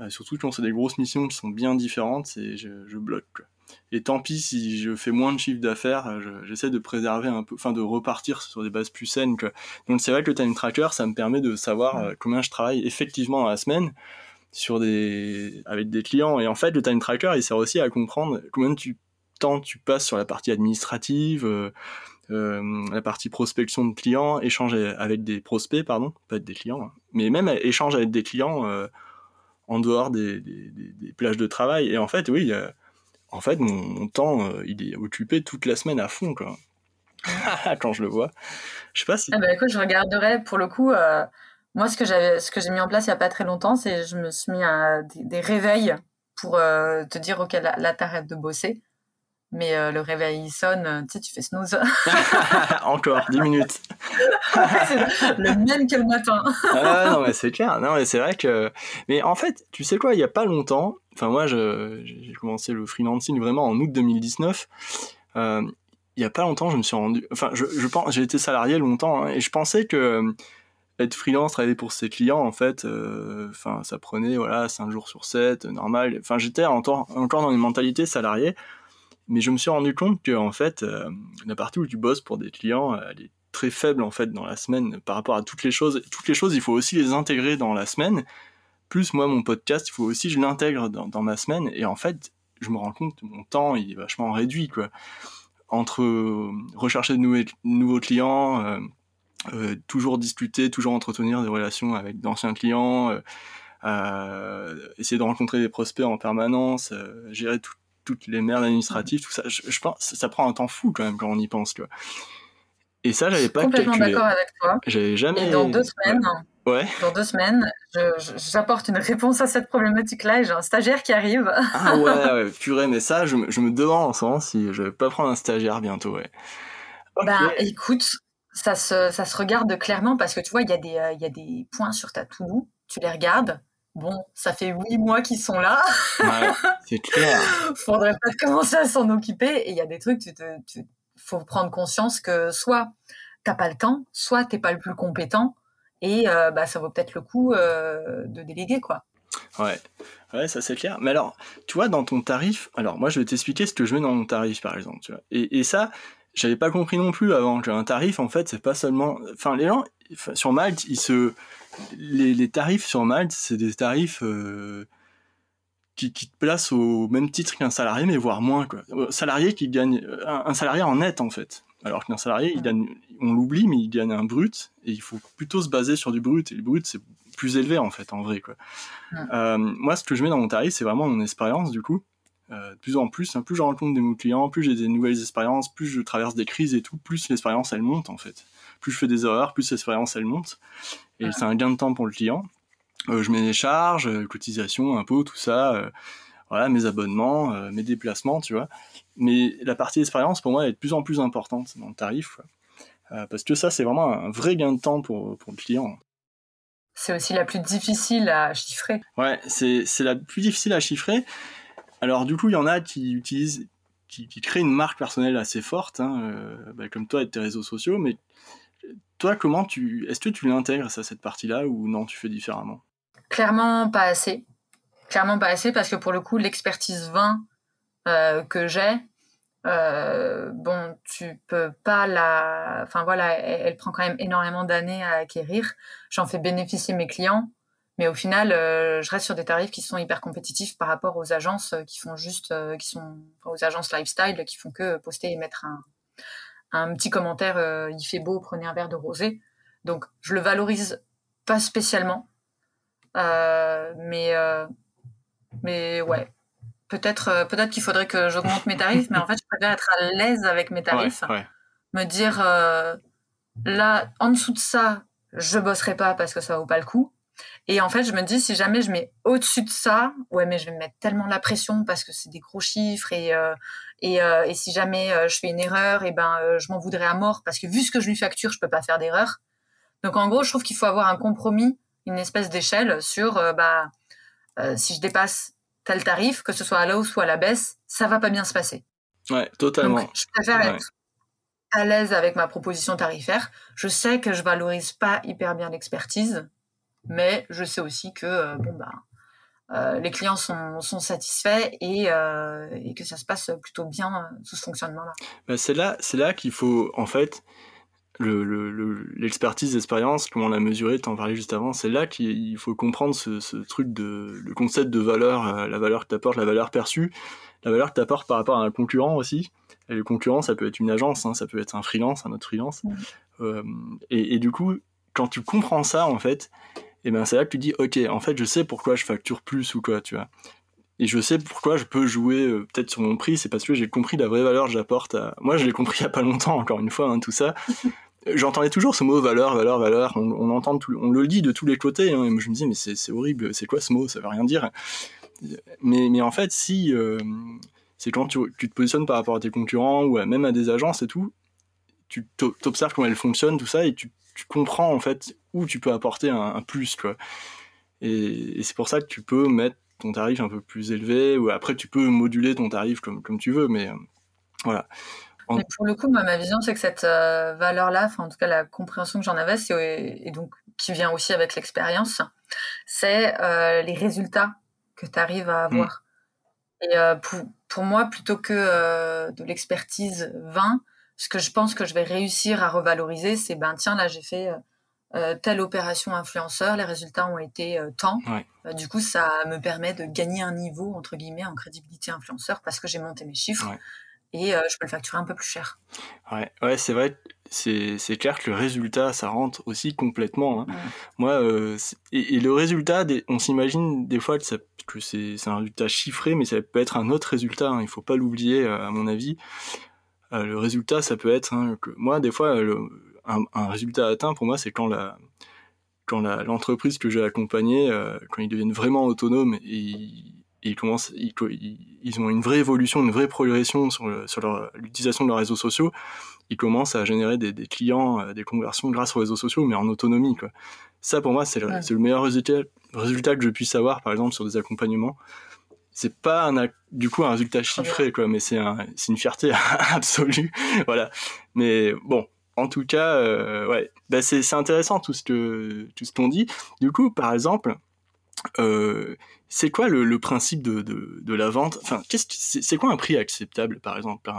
Euh, surtout quand c'est des grosses missions qui sont bien différentes, et je, je bloque. Quoi. Et tant pis si je fais moins de chiffre d'affaires, euh, j'essaie de préserver un peu, enfin de repartir sur des bases plus saines. Quoi. Donc c'est vrai que le time tracker, ça me permet de savoir euh, combien je travaille effectivement dans la semaine sur des avec des clients. Et en fait, le time tracker, il sert aussi à comprendre combien de temps tu passes sur la partie administrative. Euh, euh, la partie prospection de clients, échanger avec des prospects, pardon, pas être des clients, hein, mais même échanger avec des clients euh, en dehors des, des, des, plages de travail. Et en fait, oui, en fait, mon, temps, euh, il est occupé toute la semaine à fond, quoi. Quand je le vois. Je sais pas si. Ah bah, écoute, je regarderai pour le coup. moi, ce que j'avais, ce que j'ai mis en place il y a pas très longtemps, c'est je me suis mis à des, réveils pour te dire ok, là, là t'arrêtes de bosser mais euh, le réveil il sonne, euh, tu sais, tu fais snooze. Encore, 10 minutes. le même que le matin. ah non, mais c'est clair. Non, mais c'est vrai que. Mais en fait, tu sais quoi, il n'y a pas longtemps, enfin, moi, j'ai commencé le freelancing vraiment en août 2019. Euh, il n'y a pas longtemps, je me suis rendu. Enfin, je, je pense, j'ai été salarié longtemps hein, et je pensais que être freelance, travailler pour ses clients, en fait, enfin, ça prenait voilà 5 jours sur 7, normal. Enfin, j'étais encore, encore dans une mentalité salariée. Mais je me suis rendu compte que en fait, euh, la partie où tu bosses pour des clients, euh, elle est très faible en fait dans la semaine par rapport à toutes les choses. Toutes les choses, il faut aussi les intégrer dans la semaine. Plus moi, mon podcast, il faut aussi je l'intègre dans, ma semaine. Et en fait, je me rends compte que mon temps, est vachement réduit, quoi. Entre euh, rechercher de nouveaux, clients, toujours discuter, toujours entretenir des relations avec d'anciens clients, essayer de rencontrer des prospects en permanence, gérer tout, toutes les merdes administratives, tout ça. Je, pense ça prend un temps fou quand même quand on y pense, tu vois. Et ça, j'avais pas complètement d'accord avec toi. J'avais jamais. Et dans deux semaines, ouais. dans deux semaines, j'apporte une réponse à cette problématique-là et j'ai un stagiaire qui arrive. ah ouais, ouais, purée, mais ça, je, je me demande en ce moment si je vais pas prendre un stagiaire bientôt, ouais. Bah, écoute, ça se, ça se regarde clairement parce que tu vois, il y, a des, euh, il y a des points sur ta to tu les regardes, Bon, ça fait huit mois qu'ils sont là. Ouais, c'est clair. Faudrait pas commencer à s'en occuper. Et il y a des trucs, tu te, tu, faut prendre conscience que soit t'as pas le temps, soit t'es pas le plus compétent, et euh, bah ça vaut peut-être le coup euh, de déléguer quoi. Ouais, ouais, ça c'est clair. Mais alors, tu vois, dans ton tarif, alors moi je vais t'expliquer ce que je mets dans mon tarif par exemple, tu vois. Et, et ça, j'avais pas compris non plus avant qu'un tarif en fait c'est pas seulement, enfin les gens sur Malte ils se les, tarifs sur Malte, c'est des tarifs euh, qui, te placent au même titre qu'un salarié, mais voire moins. Quoi. Un salarié qui gagne, un, salarié en net en fait. Alors qu'un salarié, il gagne, on l'oublie, mais il gagne un brut, et il faut plutôt se baser sur du brut. Et le brut, c'est plus élevé en fait, en vrai. Quoi. Euh, moi, ce que je mets dans mon tarif, c'est vraiment mon expérience du coup. Euh, de plus en plus, hein, plus je rencontre des nouveaux clients, plus j'ai des nouvelles expériences, plus je traverse des crises et tout, plus l'expérience elle monte en fait. Plus je fais des erreurs, plus l'expérience elle monte et c'est un gain de temps pour le client. Euh, je mets les charges, euh, cotisations, impôts, tout ça, euh, voilà, mes abonnements, mes déplacements, tu vois. Mais la partie expérience, pour moi, elle est de plus en plus importante dans le tarif. parce que ça, c'est vraiment un vrai gain de temps pour, pour le client. C'est aussi la plus difficile à chiffrer. Ouais, c'est la plus difficile à chiffrer. Alors du coup, il y en a qui utilisent, qui, créent une marque personnelle assez forte, hein, euh, bah, comme toi et tes réseaux sociaux. Mais toi, comment tu, est-ce que tu l'intègres à cette partie-là ou non, tu fais différemment? Clairement pas assez. Clairement pas assez parce que pour le coup, l'expertise 20 euh, que j'ai, euh, bon, tu peux pas la, enfin voilà, elle prend quand même énormément d'années à acquérir. J'en fais bénéficier mes clients mais au final, euh, je reste sur des tarifs qui sont hyper compétitifs par rapport aux agences euh, qui font juste, euh, qui sont aux agences lifestyle qui font que poster et mettre un, un petit commentaire. il fait beau, prenez un verre de rosé. Donc, je le valorise pas spécialement, mais mais ouais, peut-être peut-être qu'il faudrait que j'augmente mes tarifs, mais en fait, je préfère être à l'aise avec mes tarifs, me dire là, en dessous de ça, je bosserai pas parce que ça vaut pas le coup. Et en fait, je me dis, si jamais je mets au-dessus de ça, ouais, mais je vais me mettre tellement la pression parce que c'est des gros chiffres et, euh, et, euh, et, si jamais euh, je fais une erreur, et ben, je m'en voudrais à mort parce que vu ce que je lui facture, je peux pas faire d'erreur. Donc, en gros, je trouve qu'il faut avoir un compromis, une espèce d'échelle sur, bah, si je dépasse tel tarif, que ce soit à la hausse ou à la baisse, ça va pas bien se passer. Ouais, totalement. Donc, je préfère être à l'aise avec ma proposition tarifaire. Je sais que je valorise pas hyper bien l'expertise mais je sais aussi que euh, bon bah euh, les clients sont, sont satisfaits et, euh, et, que ça se passe plutôt bien sous ce fonctionnement-là. Bah, c'est là, c'est là qu'il faut en fait l'expertise, le, l'expérience, comment la mesurer, t'en parlais juste avant, c'est là qu'il faut comprendre ce, ce, truc de le concept de valeur, la valeur que t'apportes, la valeur perçue, la valeur que t'apportes par rapport à un concurrent aussi. Et le concurrent, ça peut être une agence, hein, ça peut être un freelance, un autre freelance. Euh, et, et, du coup, quand tu comprends ça, en fait, et ben c'est là que tu dis ok en fait je sais pourquoi je facture plus ou quoi tu vois. Et je sais pourquoi je peux jouer euh, peut-être sur mon prix c'est parce que j'ai compris la vraie valeur que j'apporte à moi je l'ai compris il y a pas longtemps encore une fois hein, tout ça. J'entendais toujours ce mot valeur valeur valeur on, on entend tout, on le dit de tous les côtés hein, et je me dis mais c'est horrible c'est quoi ce mot ça veut rien dire. Mais mais en fait si euh, c'est quand tu, tu, te positionnes par rapport à tes concurrents ou même à des agences et tout tu t'observes comment elles fonctionnent tout ça et tu tu comprends en fait où tu peux apporter un, plus, quoi. Et, c'est pour ça que tu peux mettre ton tarif un peu plus élevé, ou après tu peux moduler ton tarif comme, comme tu veux, mais euh, voilà. pour le coup, ma vision, c'est que cette euh, valeur-là, en tout cas la compréhension que j'en avais, c'est, et donc qui vient aussi avec l'expérience, c'est euh, les résultats que tu arrives à avoir. Mm. Et pour, pour, moi, plutôt que de l'expertise 20, ce que je pense que je vais réussir à revaloriser, c'est ben tiens là j'ai fait euh, euh, telle opération influenceur, les résultats ont été euh, tant. du coup, ça me permet de gagner un niveau entre guillemets en crédibilité influenceur parce que j'ai monté mes chiffres. Et je peux le facturer un peu plus cher. Ouais, ouais c'est vrai, c'est, clair que le résultat, ça rentre aussi complètement. Hein. Moi, et, le résultat, on s'imagine des fois que, c'est, un résultat chiffré, mais ça peut être un autre résultat. Hein. Il faut pas l'oublier, à mon avis. Euh, le résultat, ça peut être hein, que moi, des fois, un, résultat atteint pour moi, c'est quand la quand l'entreprise que j'ai accompagnée, euh, quand ils deviennent vraiment autonomes et ils, commencent, ils, ont une vraie évolution, une vraie progression sur, sur l'utilisation de leurs réseaux sociaux, ils commencent à générer des, clients, euh, des conversions grâce aux réseaux sociaux, mais en autonomie. Quoi. Ça, pour moi, c'est le, le, meilleur résultat, résultat que je puisse avoir, par exemple, sur des accompagnements c'est pas un, du coup un résultat chiffré quoi mais c'est un, une fierté absolue voilà mais bon en tout cas euh, ouais. Bah c'est intéressant tout ce que tout ce qu'on dit. Du coup par exemple euh, c'est quoi le, principe de, de, la vente? Enfin qu'est-ce c'est quoi un prix acceptable par exemple?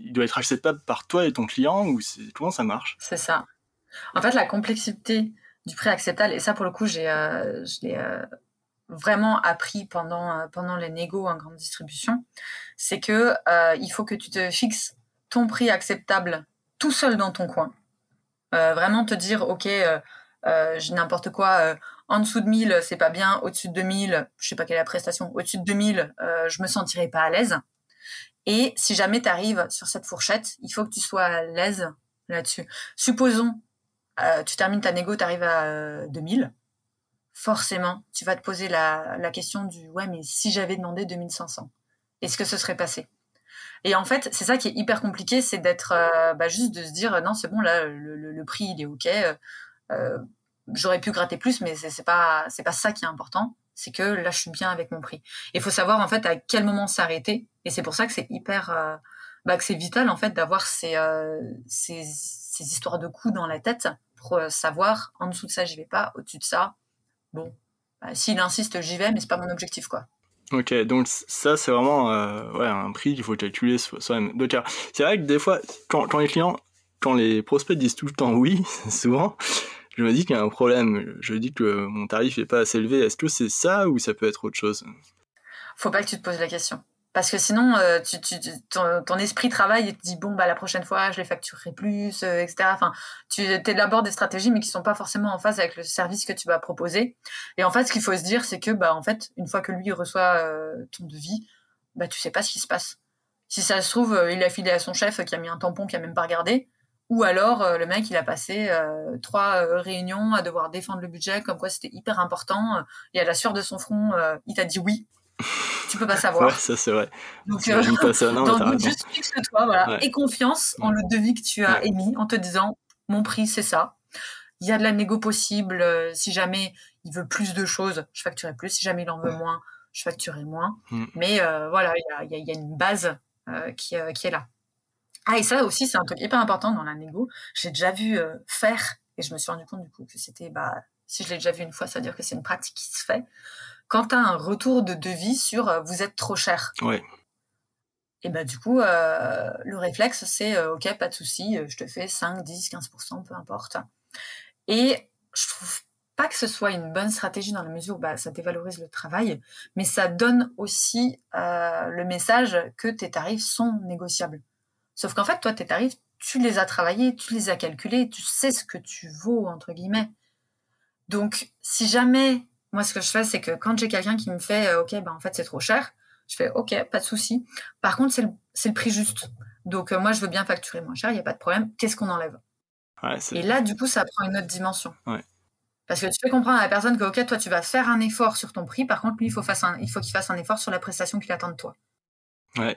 Il doit être acceptable par toi et ton client ou comment ça marche? C'est ça. En fait la complexité du prix acceptable et ça pour le coup j'ai euh, je l'ai vraiment appris pendant, pendant les négos en grande distribution, c'est que il faut que tu te fixes ton prix acceptable tout seul dans ton coin. Euh, vraiment te dire, ok, j'ai n'importe quoi, en dessous de 1000, c'est pas bien, au-dessus de 2000, je sais pas quelle est la prestation, au-dessus de 2000, je me sentirai pas à l'aise. Et si jamais tu arrives sur cette fourchette, il faut que tu sois à l'aise là-dessus. Supposons, tu termines ta négo, tu arrives à 2000 forcément, tu vas te poser la, question du ouais, mais si j'avais demandé 2500, est-ce que ce serait passé? Et en fait, c'est ça qui est hyper compliqué, c'est d'être bah, juste de se dire non, c'est bon, là, le, prix, il est OK. J'aurais pu gratter plus, mais c'est pas, c'est pas ça qui est important. C'est que là, je suis bien avec mon prix. Il faut savoir en fait à quel moment s'arrêter. Et c'est pour ça que c'est hyper, bah, que c'est vital en fait d'avoir ces, ces, ces, histoires de coûts dans la tête pour savoir en dessous de ça, j'y vais pas, au-dessus de ça, bon, bah, s'il insiste, j'y vais, mais c'est pas mon objectif, quoi. Ok, donc ça c'est vraiment euh, un prix qu'il faut calculer soi-même. Donc c'est vrai que des fois, quand, quand, les clients, quand les prospects disent tout le temps oui, souvent, je me dis qu'il y a un problème. Je dis que mon tarif n'est pas assez élevé. Est-ce que c'est ça ou ça peut être autre chose? Faut pas que tu te poses la question. Parce que sinon, euh, tu, tu, ton, esprit travaille et te dit, bon, bah, la prochaine fois, je les facturerai plus, euh, etc. Enfin, tu élabores des stratégies, mais qui sont pas forcément en phase avec le service que tu vas proposer. Et en fait, ce qu'il faut se dire, c'est que, bah, en fait, une fois que lui reçoit euh, ton devis, bah, tu sais pas ce qui se passe. Si ça se trouve, il a filé à son chef qui a mis un tampon qui a même pas regardé. Ou alors, le mec, il a passé trois réunions à devoir défendre le budget, comme quoi c'était hyper important. et à la sueur de son front, il t'a dit oui tu peux pas savoir. Ouais, ça c'est vrai. Donc, euh, donc juste fixe-toi, voilà, et confiance en le devis que tu as émis, en te disant mon prix c'est ça. Il y a de la négo possible. Euh, si jamais il veut plus de choses, je facturerai plus. Si jamais il en veut moins, je facturerai moins. Mm. Mais euh, voilà, il y a, y a, une base qui, qui, est là. Ah, et ça aussi, c'est un truc hyper important dans la négo. J'ai déjà vu faire, et je me suis rendu compte du coup que c'était, bah, si je l'ai déjà vu une fois, ça veut dire que c'est une pratique qui se fait quand tu as un retour de devis sur euh, vous êtes trop cher. Ouais. Et bah du coup, euh, le réflexe, c'est euh, ok, pas de souci, je te fais 5, 10, 15%, peu importe. Et je trouve pas que ce soit une bonne stratégie dans la mesure où bah, ça dévalorise le travail, mais ça donne aussi le message que tes tarifs sont négociables. Sauf qu'en fait, toi, tes tarifs, tu les as travaillés, tu les as calculés, tu sais ce que tu vaux, entre guillemets. Donc, si jamais moi, ce que je fais, c'est que quand j'ai quelqu'un qui me fait euh, OK, ben en fait, c'est trop cher, je fais OK, pas de souci. Par contre, c'est le, le, prix juste. Donc, euh, moi, je veux bien facturer moins cher, il n'y a pas de problème. Qu'est-ce qu'on enlève? Et là, du coup, ça prend une autre dimension. Parce que tu fais comprendre à la personne que, OK, toi, tu vas faire un effort sur ton prix. Par contre, lui, il faut, il faut qu'il fasse un effort sur la prestation qu'il attend de toi. Ouais,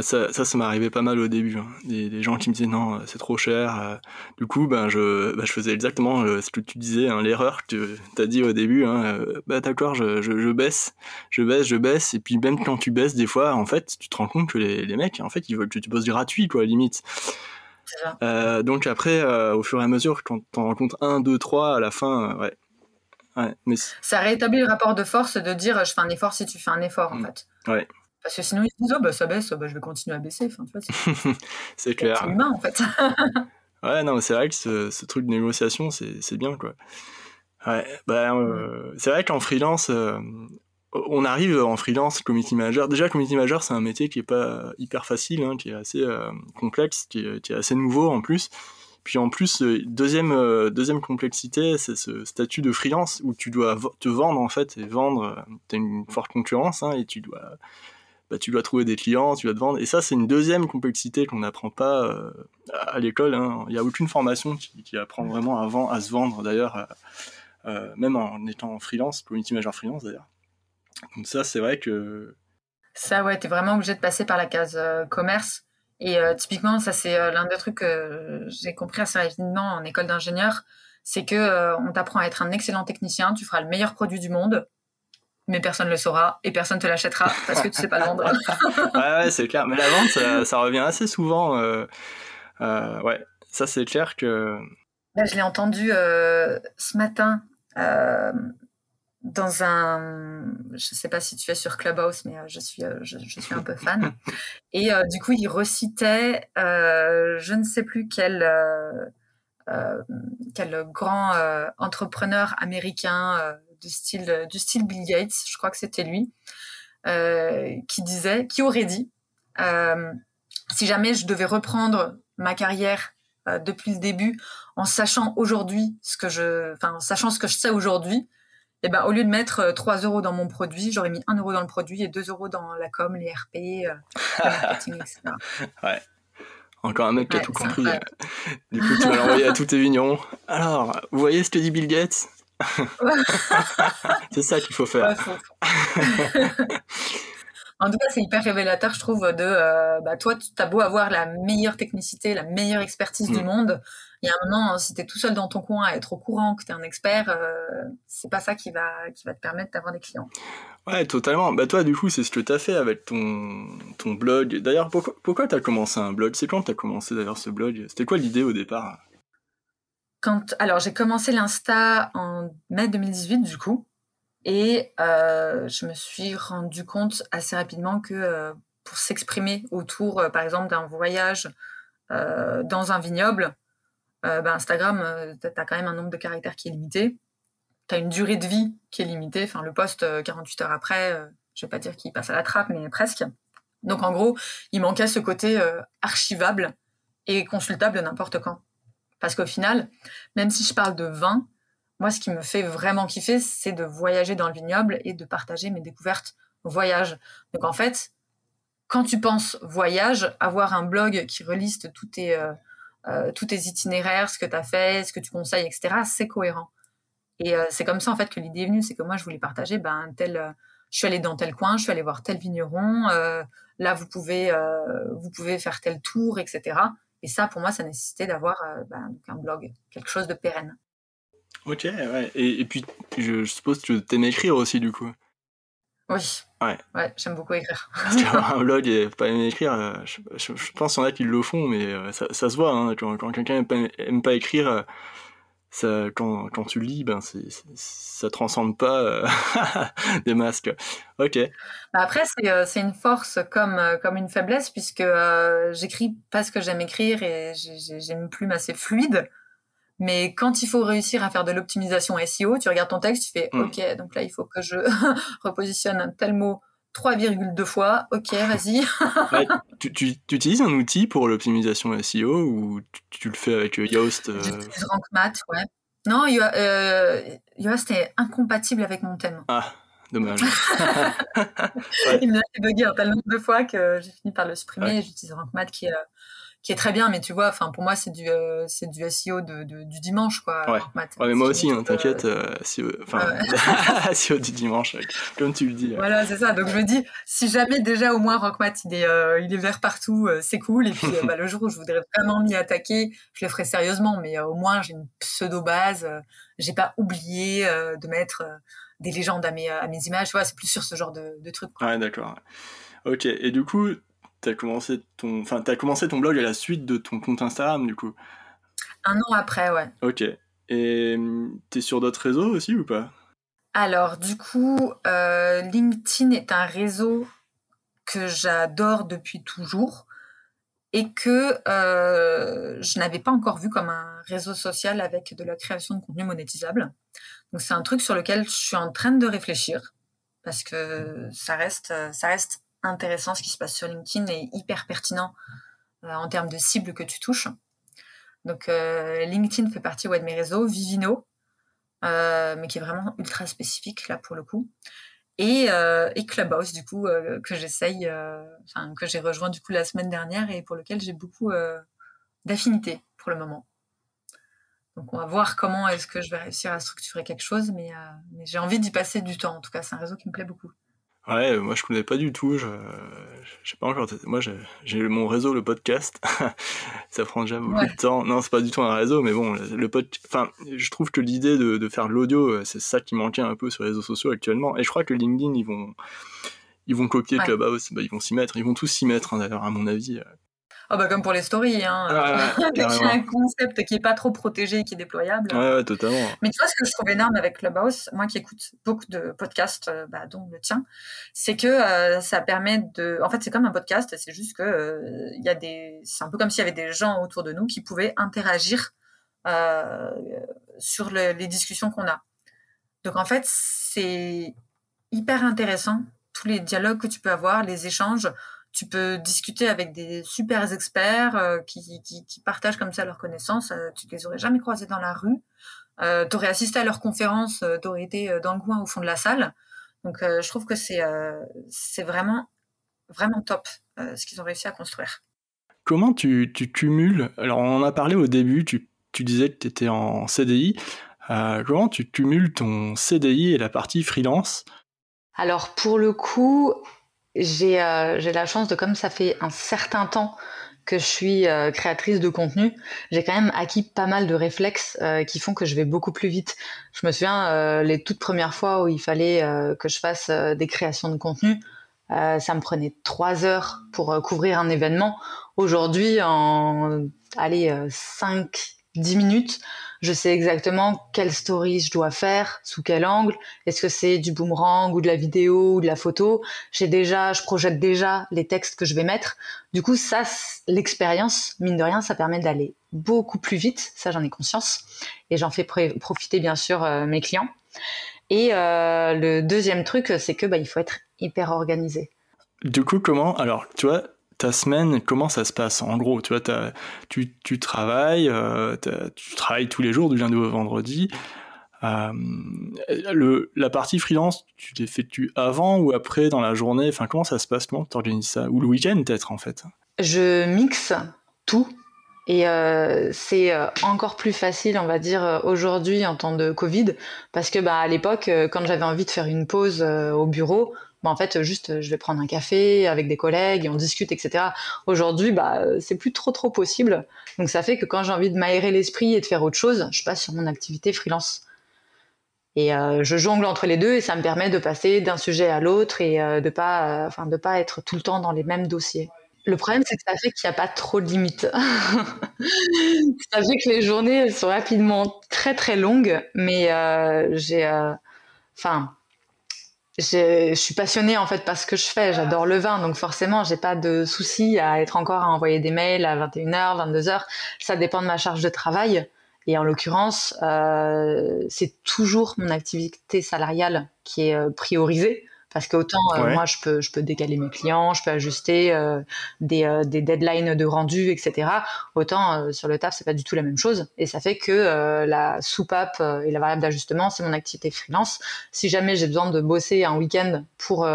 ça, ça, ça arrivé pas mal au début. Hein. Des, gens qui me disaient non, c'est trop cher. Euh. Du coup, ben, je, ben, je faisais exactement euh, ce que tu disais, hein, l'erreur que tu as dit au début. Hein, euh, bah, d'accord, je, je, je, baisse, je baisse, je baisse. Et puis même quand tu baisses, des fois, en fait, tu te rends compte que les, les mecs, en fait, ils veulent que tu bosses gratuit, quoi, limite. Euh, donc après, au fur et à mesure, quand t'en rencontres un, deux, trois, à la fin, ouais. ouais mais ça rétablit le rapport de force de dire je fais un effort si tu fais un effort, en mmh. fait. Ouais. Parce que sinon, ils se disent, oh, bah, ça baisse, bah, je vais continuer à baisser. Enfin, c'est clair. C'est humain, en fait. ouais, non, c'est vrai que ce, ce, truc de négociation, c'est bien, quoi. Ouais, bah, euh, c'est vrai qu'en freelance, euh, on arrive en freelance, community manager. Déjà, community manager, c'est un métier qui est pas hyper facile, hein, qui est assez euh, complexe, qui est, qui est, assez nouveau en plus. Puis en plus, deuxième, deuxième complexité, c'est ce statut de freelance où tu dois te vendre en fait et vendre. Tu as une forte concurrence hein, et tu dois bah, tu dois trouver des clients, tu dois te vendre. Et ça, c'est une deuxième complexité qu'on n'apprend pas euh, à l'école. Hein. Il n'y a aucune formation qui, apprend vraiment avant à se vendre, d'ailleurs, euh, euh, même en étant freelance, community manager freelance, d'ailleurs. Donc ça, c'est vrai que... Ça, ouais, tu es vraiment obligé de passer par la case commerce. Et typiquement, ça, c'est l'un des trucs que j'ai compris assez rapidement en école d'ingénieur, c'est que on t'apprend à être un excellent technicien, tu feras le meilleur produit du monde, mais personne ne le saura et personne te l'achètera parce que tu sais pas le vendre. ouais, ouais c'est clair. Mais la vente, ça, revient assez souvent. Euh, euh, ouais, ça c'est clair que. Là, je l'ai entendu euh, ce matin dans un. Je sais pas si tu es sur Clubhouse, mais je suis, je, suis un peu fan. et du coup, il recitait, je ne sais plus quel. quel grand entrepreneur américain du style, du style Bill Gates, je crois que c'était lui, euh, qui disait, qui aurait dit, euh, si jamais je devais reprendre ma carrière euh, depuis le début, en sachant aujourd'hui ce que je, enfin, en sachant ce que je sais aujourd'hui, eh ben, au lieu de mettre 3 euros dans mon produit, j'aurais mis 1 euro dans le produit et 2 euros dans la com, les RP, le marketing, etc. ouais. Encore un mec qui a tout compris. Du coup, tu vas l'envoyer à tous tes vignons. Alors, vous voyez ce que dit Bill Gates? c'est ça qu'il faut faire. en tout cas, c'est hyper révélateur, je trouve, de euh, bah, toi, tu as beau avoir la meilleure technicité, la meilleure expertise du mm. monde. Il y a un moment, si tu es tout seul dans ton coin à être au courant que tu es un expert, euh, c'est pas ça qui va, qui va te permettre d'avoir des clients. Ouais, totalement. Bah, toi, du coup, c'est ce que tu as fait avec ton, ton blog. D'ailleurs, pourquoi, pourquoi tu as commencé un blog? C'est quand tu as commencé d'ailleurs ce blog? C'était quoi l'idée au départ? Alors, j'ai commencé l'Insta en mai 2018, du coup. Et euh, je me suis rendu compte assez rapidement que euh, pour s'exprimer autour, euh, par exemple, d'un voyage dans un vignoble, bah, Instagram, tu as quand même un nombre de caractères qui est limité. Tu as une durée de vie qui est limitée. Enfin, le post, 48 heures après, je vais pas dire qu'il passe à la trappe, mais presque. Donc, en gros, il manquait ce côté archivable et consultable n'importe quand. Parce qu'au final, même si je parle de vin, moi, ce qui me fait vraiment kiffer, c'est de voyager dans le vignoble et de partager mes découvertes voyage. Donc en fait, quand tu penses voyage, avoir un blog qui reliste tous tes, euh, euh, itinéraires, ce que tu as fait, ce que tu conseilles, etc., c'est cohérent. Et euh, c'est comme ça en fait que l'idée est venue, c'est que moi je voulais partager, ben tel, je suis allée dans tel coin, je suis allée voir tel vigneron, là vous pouvez, vous pouvez faire tel tour, etc. Et ça pour moi ça nécessitait d'avoir ben, un blog, quelque chose de pérenne. Ok, ouais. Et, et puis, je, suppose que tu aimes écrire aussi, du coup. Oui. Ouais. Ouais, j'aime beaucoup écrire. Parce qu'avoir un blog et pas aimer écrire, euh, je, je, pense qu'il y en a qui le font, mais euh, ça, ça se voit. Hein, quand, quand quelqu'un aime pas, aime pas écrire, euh, ça, quand, quand tu lis, ben c'est, ça transcende pas des masques. Ok. Bah, après, c'est, c'est une force comme, comme une faiblesse, puisque j'écris parce que j'aime écrire et j'ai, j'ai une plume assez fluide. Mais quand il faut réussir à faire de l'optimisation SEO, tu regardes ton texte, tu fais mm. OK, donc là, il faut que je repositionne un tel mot 3,2 fois. OK, vas-y. tu, tu, utilises un outil pour l'optimisation SEO ou tu, le fais avec euh, Yoast euh... J'utilise RankMath, ouais. Non, euh, Yoast est incompatible avec mon thème. Ah, dommage. Il m'a fait bugger un tel nombre de fois que j'ai fini par le supprimer. J'utilise RankMath qui est qui est très bien, mais tu vois, enfin pour moi c'est du euh, c'est du SEO de, du dimanche quoi. Ouais. mais moi aussi, hein, t'inquiète, euh, SEO, enfin SEO du dimanche, comme tu le dis. Voilà, c'est ça. Donc je me dis, si jamais déjà au moins Rockmat il est euh, il est vert partout, c'est cool. Et puis bah, le jour où je voudrais vraiment m'y attaquer, je le ferai sérieusement, mais au moins j'ai une pseudo base. j'ai pas oublié de mettre des légendes à mes à mes images. Tu vois, c'est plus sur ce genre de, de trucs. Ouais, d'accord. Ok. Et du coup, t'as commencé ton, enfin, as commencé ton blog à la suite de ton compte Instagram, du coup. Un an après, ouais. Ok. Et hum, t'es sur d'autres réseaux aussi ou pas? Alors, du coup, euh, LinkedIn est un réseau que j'adore depuis toujours et que euh, je n'avais pas encore vu comme un réseau social avec de la création de contenu monétisable. Donc c'est un truc sur lequel je suis en train de réfléchir parce que ça reste, ça reste intéressant ce qui se passe sur LinkedIn et hyper pertinent euh, en termes de cibles que tu touches. Donc euh, LinkedIn fait partie de mes réseaux, Vivino, euh, mais qui est vraiment ultra spécifique là pour le coup. Et, Clubhouse du coup que j'essaye, enfin que j'ai rejoint du coup la semaine dernière et pour lequel j'ai beaucoup d'affinités pour le moment. Donc on va voir comment est-ce que je vais réussir à structurer quelque chose, mais j'ai envie d'y passer du temps. En tout cas, c'est un réseau qui me plaît beaucoup. Ouais, moi je connais pas du tout. Je, sais pas encore. Moi j'ai mon réseau, le podcast. ça prend déjà beaucoup de temps. Non, c'est pas du tout un réseau, mais bon, le pod. Enfin, je trouve que l'idée de, de, faire de l'audio, euh, c'est ça qui manquait un peu sur les réseaux sociaux actuellement. Et je crois que LinkedIn, ils vont, ils vont copier Clubhouse. Bah, ils vont s'y mettre. Ils vont tous s'y mettre, hein, d'ailleurs, à mon avis. Oh bah comme pour les stories, hein. un concept qui est pas trop protégé, qui est déployable. Ouais, totalement. Mais tu vois ce que je trouve énorme avec Clubhouse, moi qui écoute beaucoup de podcasts, euh, bah, dont le tien, c'est que euh, ça permet de. En fait, c'est comme un podcast, c'est juste que euh, il y a des. C'est un peu comme s'il y avait des gens autour de nous qui pouvaient interagir sur les discussions qu'on a. Donc en fait, c'est hyper intéressant tous les dialogues que tu peux avoir, les échanges tu peux discuter avec des super experts euh, qui, qui, partagent comme ça leurs connaissances. Euh, tu les aurais jamais croisés dans la rue. Euh, tu aurais assisté à leur conférence, tu aurais été dans le coin au fond de la salle. Donc je trouve que c'est c'est vraiment, vraiment top ce qu'ils ont réussi à construire. Comment tu, tu cumules Alors on en a parlé au début, tu, tu disais que tu étais en CDI. comment tu cumules ton CDI et la partie freelance? Alors pour le coup, j'ai la chance de, comme ça fait un certain temps que je suis créatrice de contenu, j'ai quand même acquis pas mal de réflexes qui font que je vais beaucoup plus vite. Je me souviens les toutes premières fois où il fallait que je fasse des créations de contenu, ça me prenait trois heures pour couvrir un événement. Aujourd'hui, en allez, 5, 10 minutes, je sais exactement quelle story je dois faire, sous quel angle, est-ce que c'est du boomerang ou de la vidéo ou de la photo? J'ai déjà, je projette déjà les textes que je vais mettre. Du coup, ça, l'expérience, mine de rien, ça permet d'aller beaucoup plus vite. Ça, j'en ai conscience. Et j'en fais profiter, bien sûr, euh, mes clients. Et euh, le deuxième truc, c'est que bah, il faut être hyper organisé. Du coup, comment Alors, tu vois, ta semaine, comment ça se passe? En gros, tu vois, tu, tu, travailles, euh, tu travailles tous les jours du lundi au vendredi. Euh, la partie freelance, tu l'effectues avant ou après dans la journée? Enfin, comment ça se passe? Comment tu organises ça? Ou le week-end peut-être en fait? Je mixe tout. Et euh, c'est encore plus facile, on va dire, aujourd'hui en temps de Covid, parce que bah, à l'époque, quand j'avais envie de faire une pause au bureau, bah, en fait, juste, je vais prendre un café avec des collègues et on discute, etc. Aujourd'hui, bah, c'est plus trop trop possible. Donc ça fait que quand j'ai envie de m'aérer l'esprit et de faire autre chose, je passe sur mon activité freelance. Et euh, je jongle entre les deux et ça me permet de passer d'un sujet à l'autre et euh, de pas, euh, enfin, de pas être tout le temps dans les mêmes dossiers. Le problème, c'est que ça fait qu'il n'y a pas trop de limites. ça fait que les journées sont rapidement très très longues, mais j'ai, enfin je suis passionnée en fait par ce que je fais. J'adore le vin, donc forcément, j'ai pas de souci à être encore à envoyer des mails à 21h, 22h. Ça dépend de ma charge de travail. Et en l'occurrence, euh, c'est toujours mon activité salariale qui est euh, priorisée. Parce qu'autant euh, moi je peux je peux décaler mes clients, je peux ajuster euh, des, euh, des deadlines de rendu, etc. Autant sur le taf c'est pas du tout la même chose et ça fait que la soupape et la variable d'ajustement c'est mon activité freelance. Si jamais j'ai besoin de bosser un week-end pour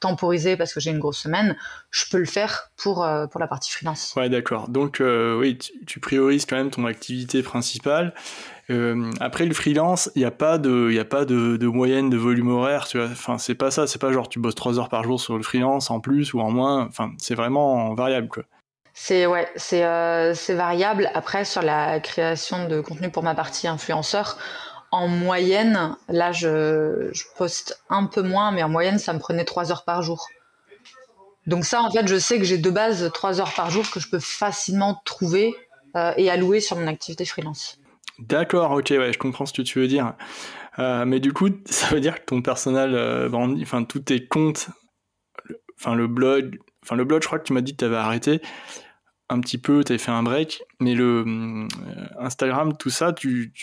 temporiser parce que j'ai une grosse semaine, je peux le faire pour, pour la partie freelance. Ouais, d'accord. Donc, oui, tu, priorises quand même ton activité principale euh, après le freelance, il n'y a pas de, moyenne de volume horaire, tu vois. Enfin, c'est pas ça. C'est pas genre tu bosses 3 heures par jour sur le freelance en plus ou en moins. Enfin, c'est vraiment variable, quoi. C'est ouais, euh, c'est variable. Après, sur la création de contenu pour ma partie influenceur, en moyenne, là, je, poste un peu moins, mais en moyenne, ça me prenait 3 heures par jour. Donc ça, en fait, je sais que j'ai de base 3 heures par jour que je peux facilement trouver euh, et allouer sur mon activité freelance. D'accord, ok, ouais, je comprends ce que tu veux dire. Euh, mais du coup, ça veut dire que ton personnel euh, enfin tous tes comptes, enfin le blog, enfin le blog, je crois que tu m'as dit que tu avais arrêté un petit peu, tu avais fait un break, mais le euh, Instagram, tout ça, tu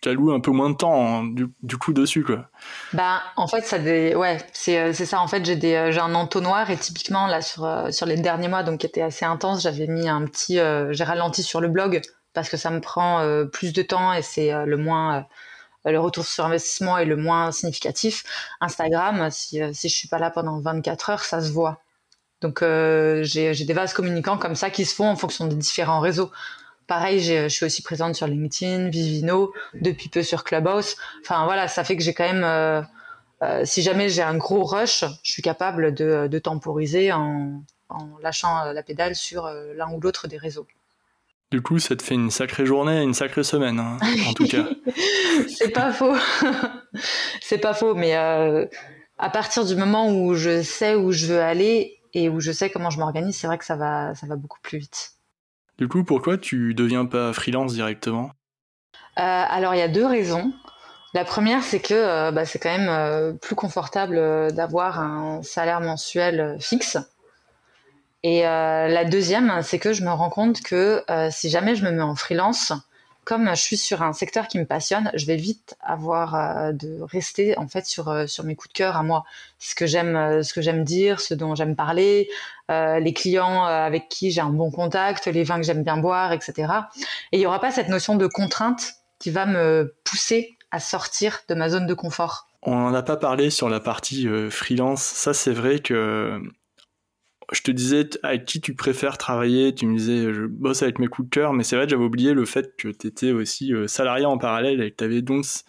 t'alloues un peu moins de temps hein, du, coup dessus quoi. Bah en fait ça ouais c'est c'est ça en fait j'ai un entonnoir et typiquement là sur sur les derniers mois donc qui était assez intense j'avais mis un petit j'ai ralenti sur le blog parce que ça me prend euh, plus de temps et c'est euh, le moins euh, le retour sur investissement est le moins significatif. Instagram, si, si je suis pas là pendant 24 heures, ça se voit. Donc j'ai des vases communicants comme ça qui se font en fonction des différents réseaux. Pareil, je suis aussi présente sur LinkedIn, Vivino, depuis peu sur Clubhouse. Enfin voilà, ça fait que j'ai quand même, si jamais j'ai un gros rush, je suis capable de, temporiser en lâchant la pédale sur l'un ou l'autre des réseaux. Du coup, ça te fait une sacrée journée, une sacrée semaine, hein, en tout cas. c'est pas faux. c'est pas faux, mais euh, à partir du moment où je sais où je veux aller et où je sais comment je m'organise, c'est vrai que ça va, ça va beaucoup plus vite. Du coup, pourquoi tu deviens pas freelance directement? Euh, Alors, il y a deux raisons. La première, c'est que euh, bah, c'est quand même plus confortable d'avoir un salaire mensuel fixe et euh, la deuxième, c'est que je me rends compte que euh, si jamais je me mets en freelance, comme je suis sur un secteur qui me passionne, je vais vite avoir euh, de rester en fait sur sur mes coups de cœur à moi, ce que j'aime ce que j'aime dire, ce dont j'aime parler, les clients avec qui j'ai un bon contact, les vins que j'aime bien boire, etc. Et il y aura pas cette notion de contrainte qui va me pousser à sortir de ma zone de confort. On n'en a pas parlé sur la partie freelance. Ça, c'est vrai que je te disais avec qui tu préfères travailler, tu me disais je bosse avec mes coups de cœur, mais c'est vrai que j'avais oublié le fait que tu étais aussi euh, salarié en parallèle et que tu avais donc ce,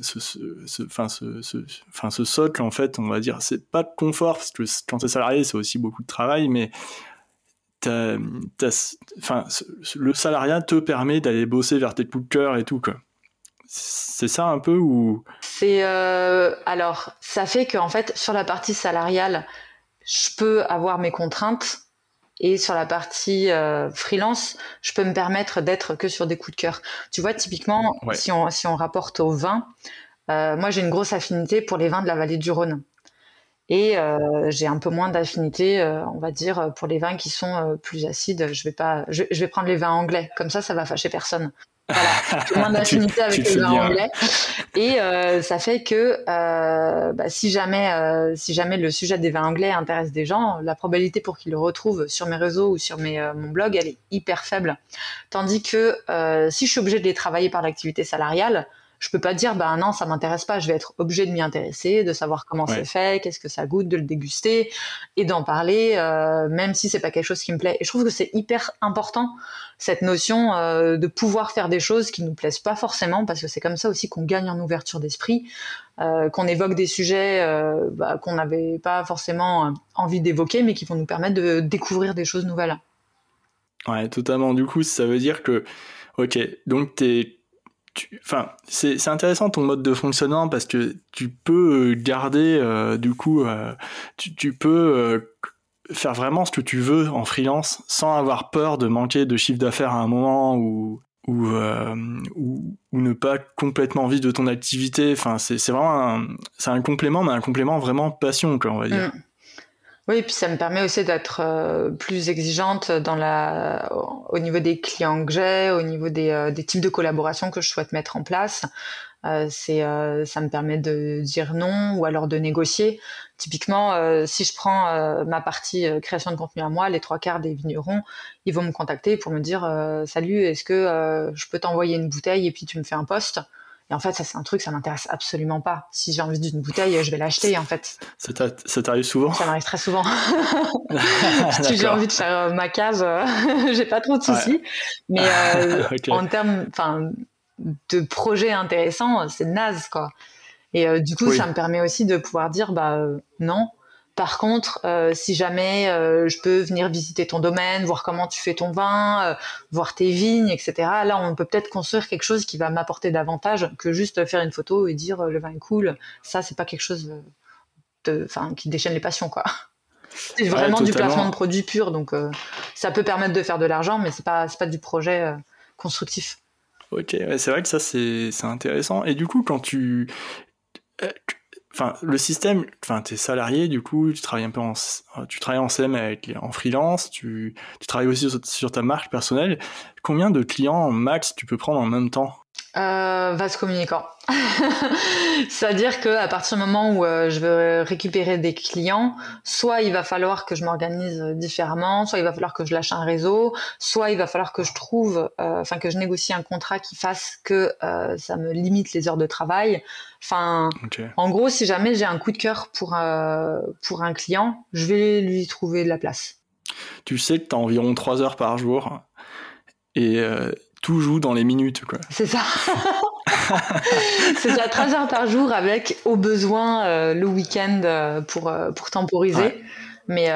ce, ce, ce, ce, socle, en fait, on va dire, c'est pas de confort, parce que quand t'es salarié, c'est aussi beaucoup de travail, mais enfin, le salariat te permet d'aller bosser vers tes coups de cœur et tout. C'est ça un peu ou? C'est euh, alors ça fait qu'en fait sur la partie salariale, je peux avoir mes contraintes et sur la partie euh, freelance, je peux me permettre d'être que sur des coups de cœur. Tu vois, typiquement, si, on, si on rapporte au vin, euh, moi j'ai une grosse affinité pour les vins de la vallée du Rhône. Et euh, j'ai un peu moins d'affinité, on va dire, pour les vins qui sont plus acides. Je vais pas, je, vais prendre les vins anglais. Comme ça, ça va fâcher personne. Voilà, j'ai moins d'affinité avec les vins anglais. Et ça fait que bah, si jamais, si jamais le sujet des vins anglais intéresse des gens, la probabilité pour qu'ils le retrouvent sur mes réseaux ou sur mes, mon blog, elle est hyper faible. Tandis que si je suis obligée de les travailler par l'activité salariale, je peux pas dire bah non ça m'intéresse pas je vais être obligé de m'y intéresser de savoir comment c'est fait qu'est-ce que ça goûte de le déguster et d'en parler euh, même si c'est pas quelque chose qui me plaît. Et je trouve que c'est hyper important cette notion euh, de pouvoir faire des choses qui nous plaisent pas forcément parce que c'est comme ça aussi qu'on gagne en ouverture d'esprit euh, qu'on évoque des sujets bah, qu'on n'avait pas forcément envie d'évoquer mais qui vont nous permettre de découvrir des choses nouvelles. Ouais totalement. Du coup ça veut dire que ok donc t'es enfin, c'est intéressant ton mode de fonctionnement parce que tu peux garder, euh, du coup, euh, tu, peux euh, faire vraiment ce que tu veux en freelance sans avoir peur de manquer de chiffre d'affaires à un moment ou, ou, ou, ne pas complètement vivre de ton activité. Enfin, c'est vraiment un, un complément, mais un complément vraiment passion, quoi, on va dire. Mm. Oui, puis ça me permet aussi d'être euh, plus exigeante dans la, au niveau des clients que j'ai, au niveau des, euh, des, types de collaborations que je souhaite mettre en place. Euh, c'est, ça me permet de dire non ou alors de négocier. Typiquement, si je prends ma partie création de contenu à moi, les trois quarts des vignerons, ils vont me contacter pour me dire salut, est-ce que je peux t'envoyer une bouteille et puis tu me fais un poste? Et en fait, ça, c'est un truc, ça m'intéresse absolument pas. Si j'ai envie d'une bouteille, je vais l'acheter, en fait. Ça t'arrive souvent Ça m'arrive très souvent. si j'ai envie de faire euh, ma case, euh, j'ai pas trop de soucis. Mais euh, en termes de projets intéressants, c'est naze, quoi. Et du coup, ça me permet aussi de pouvoir dire, bah non, par contre, euh, si jamais euh, je peux venir visiter ton domaine, voir comment tu fais ton vin, euh, voir tes vignes, etc. Là, on peut peut-être construire quelque chose qui va m'apporter davantage que juste faire une photo et dire le vin est cool. Ça, c'est pas quelque chose de, qui déchaîne les passions, quoi. C'est vraiment du placement de produits pur, donc ça peut permettre de faire de l'argent, mais c'est pas pas du projet constructif. Ok, c'est vrai que ça c'est intéressant. Et du coup, quand tu enfin le système enfin t'es salarié du coup tu travailles un peu en tu travailles en CM avec en freelance tu, tu travailles aussi sur, ta marque personnelle. Combien de clients max tu peux prendre en même temps? Euh, Vase communicant. C'est-à-dire que à partir du moment où euh, je veux récupérer des clients, soit il va falloir que je m'organise différemment, soit il va falloir que je lâche un réseau, soit il va falloir que je trouve, euh, enfin que je négocie un contrat qui fasse que euh, ça me limite les heures de travail. Enfin, en gros, si jamais j'ai un coup de cœur pour pour un client, je vais lui trouver de la place. Tu sais que tu as environ 3 heures par jour et tout joue dans les minutes, quoi. C'est ça. c'est à 13 heures par jour avec au besoin euh, le week-end euh, pour, euh, pour temporiser. Mais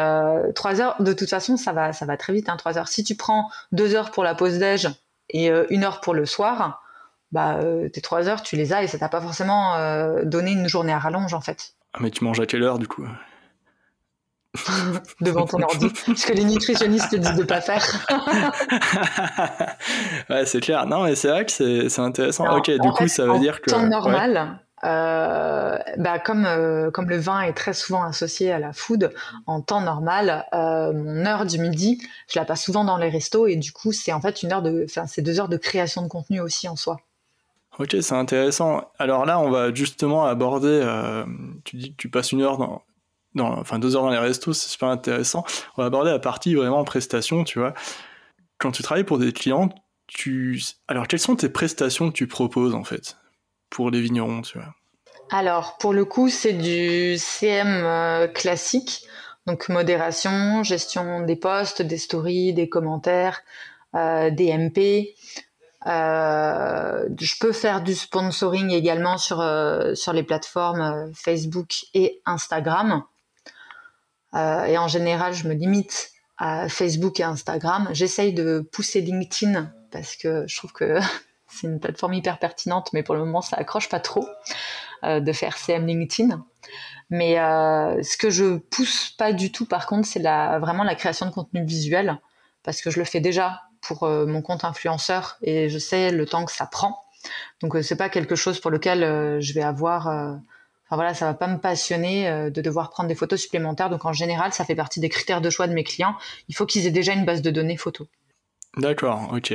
3 heures, de toute façon, ça va, ça va très vite, hein, 3 heures. Si tu prends 2 heures pour la pause déj et 1 heure pour le soir, bah, tes 3 heures, tu les as et ça t'a pas forcément donné une journée à rallonge, en fait. Ah, mais tu manges à quelle heure, du coup? devant ton ordi, ce que les nutritionnistes disent de pas faire. ouais, c'est clair. Non, mais c'est vrai que c'est intéressant. ok, du coup, ça veut dire que. En temps normal, euh, bah, comme, euh, comme le vin est très souvent associé à la food, en temps normal, euh, mon heure du midi, je la passe souvent dans les restos et du coup, c'est en fait une heure de, enfin, c'est deux heures de création de contenu aussi en soi. Ok, c'est intéressant. Alors là, on va justement aborder. tu dis que tu passes une heure dans, enfin deux heures dans les restos, c'est super intéressant. On va aborder la partie vraiment prestation, tu vois. Quand tu travailles pour des clients, tu, alors quelles sont tes prestations que tu proposes en fait pour les vignerons, tu vois? Alors pour le coup, c'est du CM euh, classique, donc modération, gestion des posts, des stories, des commentaires, euh, des MP. je peux faire du sponsoring également sur, sur les plateformes Facebook et Instagram. Et en général, je me limite à Facebook et Instagram. J'essaye de pousser LinkedIn parce que je trouve que c'est une plateforme hyper pertinente, mais pour le moment, ça accroche pas trop euh, de faire CM LinkedIn. Mais euh, ce que je pousse pas du tout, par contre, c'est vraiment la création de contenu visuel, parce que je le fais déjà pour euh, mon compte influenceur et je sais le temps que ça prend. Donc c'est pas quelque chose pour lequel je vais avoir Enfin voilà, ça va pas me passionner de devoir prendre des photos supplémentaires. Donc en général, ça fait partie des critères de choix de mes clients. Il faut qu'ils aient déjà une base de données photo. D'accord, ok.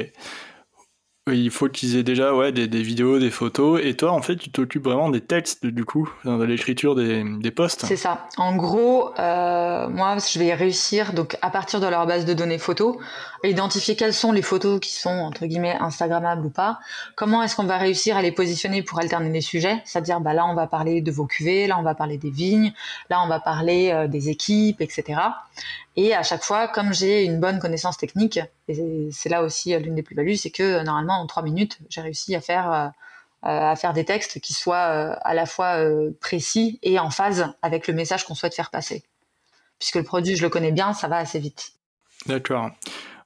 Il faut qu'ils aient déjà ouais, des, des, vidéos, des photos. Et toi, en fait, tu t'occupes vraiment des textes, du coup, de l'écriture des, des posts. C'est ça. En gros, euh, moi, je vais réussir, donc à partir de leur base de données photos, à identifier quelles sont les photos qui sont, entre guillemets, Instagrammables ou pas. Comment est-ce qu'on va réussir à les positionner pour alterner les sujets? C'est-à-dire, bah, là, on va parler de vos cuvées, là, on va parler des vignes, là, on va parler euh, des équipes, etc. Et à chaque fois, comme j'ai une bonne connaissance technique, et c'est là aussi euh, l'une des plus-values, c'est que euh, normalement en trois minutes, j'ai réussi à faire euh, à faire des textes qui soient à la fois précis et en phase avec le message qu'on souhaite faire passer. Puisque le produit, je le connais bien, ça va assez vite. D'accord.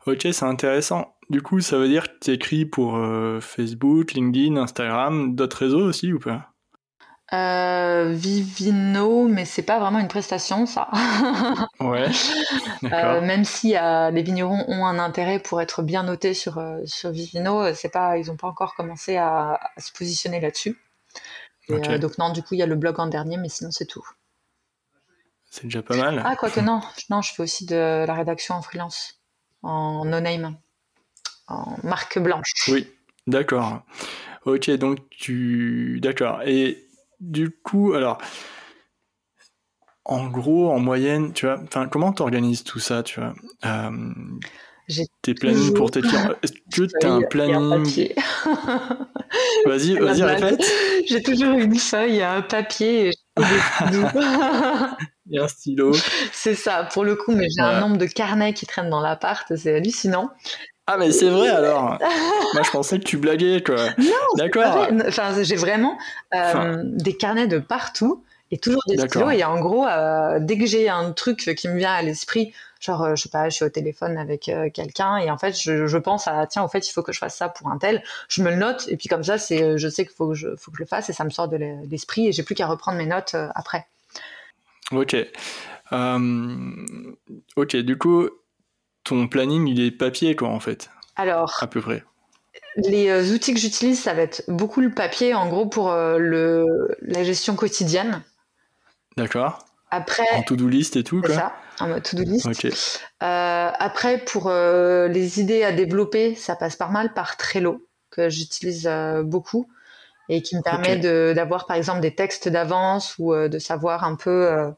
Ok, c'est intéressant. Du coup, ça veut dire que tu écris pour Facebook, LinkedIn, Instagram, d'autres réseaux aussi ou pas? Euh, Vivino, mais c'est pas vraiment une prestation, ça. ouais. Euh, même si euh, les vignerons ont un intérêt pour être bien notés sur, sur Vivino, c'est pas, ils n'ont pas encore commencé à, se positionner là-dessus. donc non, du coup, il y a le blog en dernier, mais sinon c'est tout. C'est déjà pas mal. Ah, quoique non, non, je fais aussi de la rédaction en freelance, en no-name, en marque blanche. Oui, d'accord. Ok, donc tu... D'accord. Et du coup, alors, en gros, en moyenne, tu vois, enfin, comment t'organises tout ça, tu vois euh, Tes plannings pour tes clients? Est-ce que tu as un planning? Vas-y, vas-y, répète. J'ai toujours une feuille, un papier. Et un stylo. C'est ça, pour le coup, mais j'ai un nombre de carnets qui traînent dans l'appart, c'est hallucinant. Ah mais c'est vrai alors. Moi je pensais que tu blaguais quoi. Non, d'accord. Enfin j'ai vraiment euh, des carnets de partout et toujours des stylos et en gros euh, dès que j'ai un truc qui me vient à l'esprit, genre euh, je sais pas, je suis au téléphone avec quelqu'un et en fait je, pense à tiens en fait il faut que je fasse ça pour un tel, je me le note et puis comme ça c'est je sais qu'il faut que je faut que je le fasse et ça me sort de l'esprit et j'ai plus qu'à reprendre mes notes après. Ok. ok, du coup, ton planning, il est papier, quoi, en fait Alors. À peu près. Les euh, outils que j'utilise, ça va être beaucoup le papier, en gros, pour euh, le, la gestion quotidienne. D'accord. Après. En to-do list et tout, quoi. ça, en mode to-do list. Euh, après, pour les idées à développer, ça passe pas mal par Trello, que j'utilise beaucoup et qui me permet d'avoir, par exemple, des textes d'avance ou de savoir un peu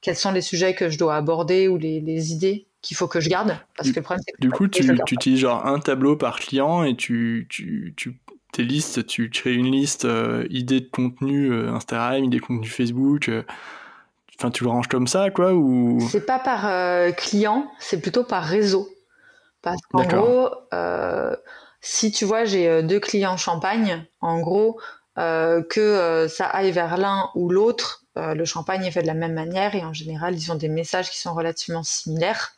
quels sont les sujets que je dois aborder ou les, les idées qu'il faut que je garde. Parce du, que le problème, du coup, tu, tu utilises genre un tableau par client et tu, tu, tu tes listes, tu crées une liste euh, idées de contenu euh, Instagram, idées de contenu Facebook. Euh, enfin, tu le ranges comme ça, quoi ou? C'est pas par client, c'est plutôt par réseau. Parce qu'en gros, si tu vois, j'ai deux clients champagne, en gros, que ça aille vers l'un ou l'autre, le champagne est fait de la même manière et en général, ils ont des messages qui sont relativement similaires.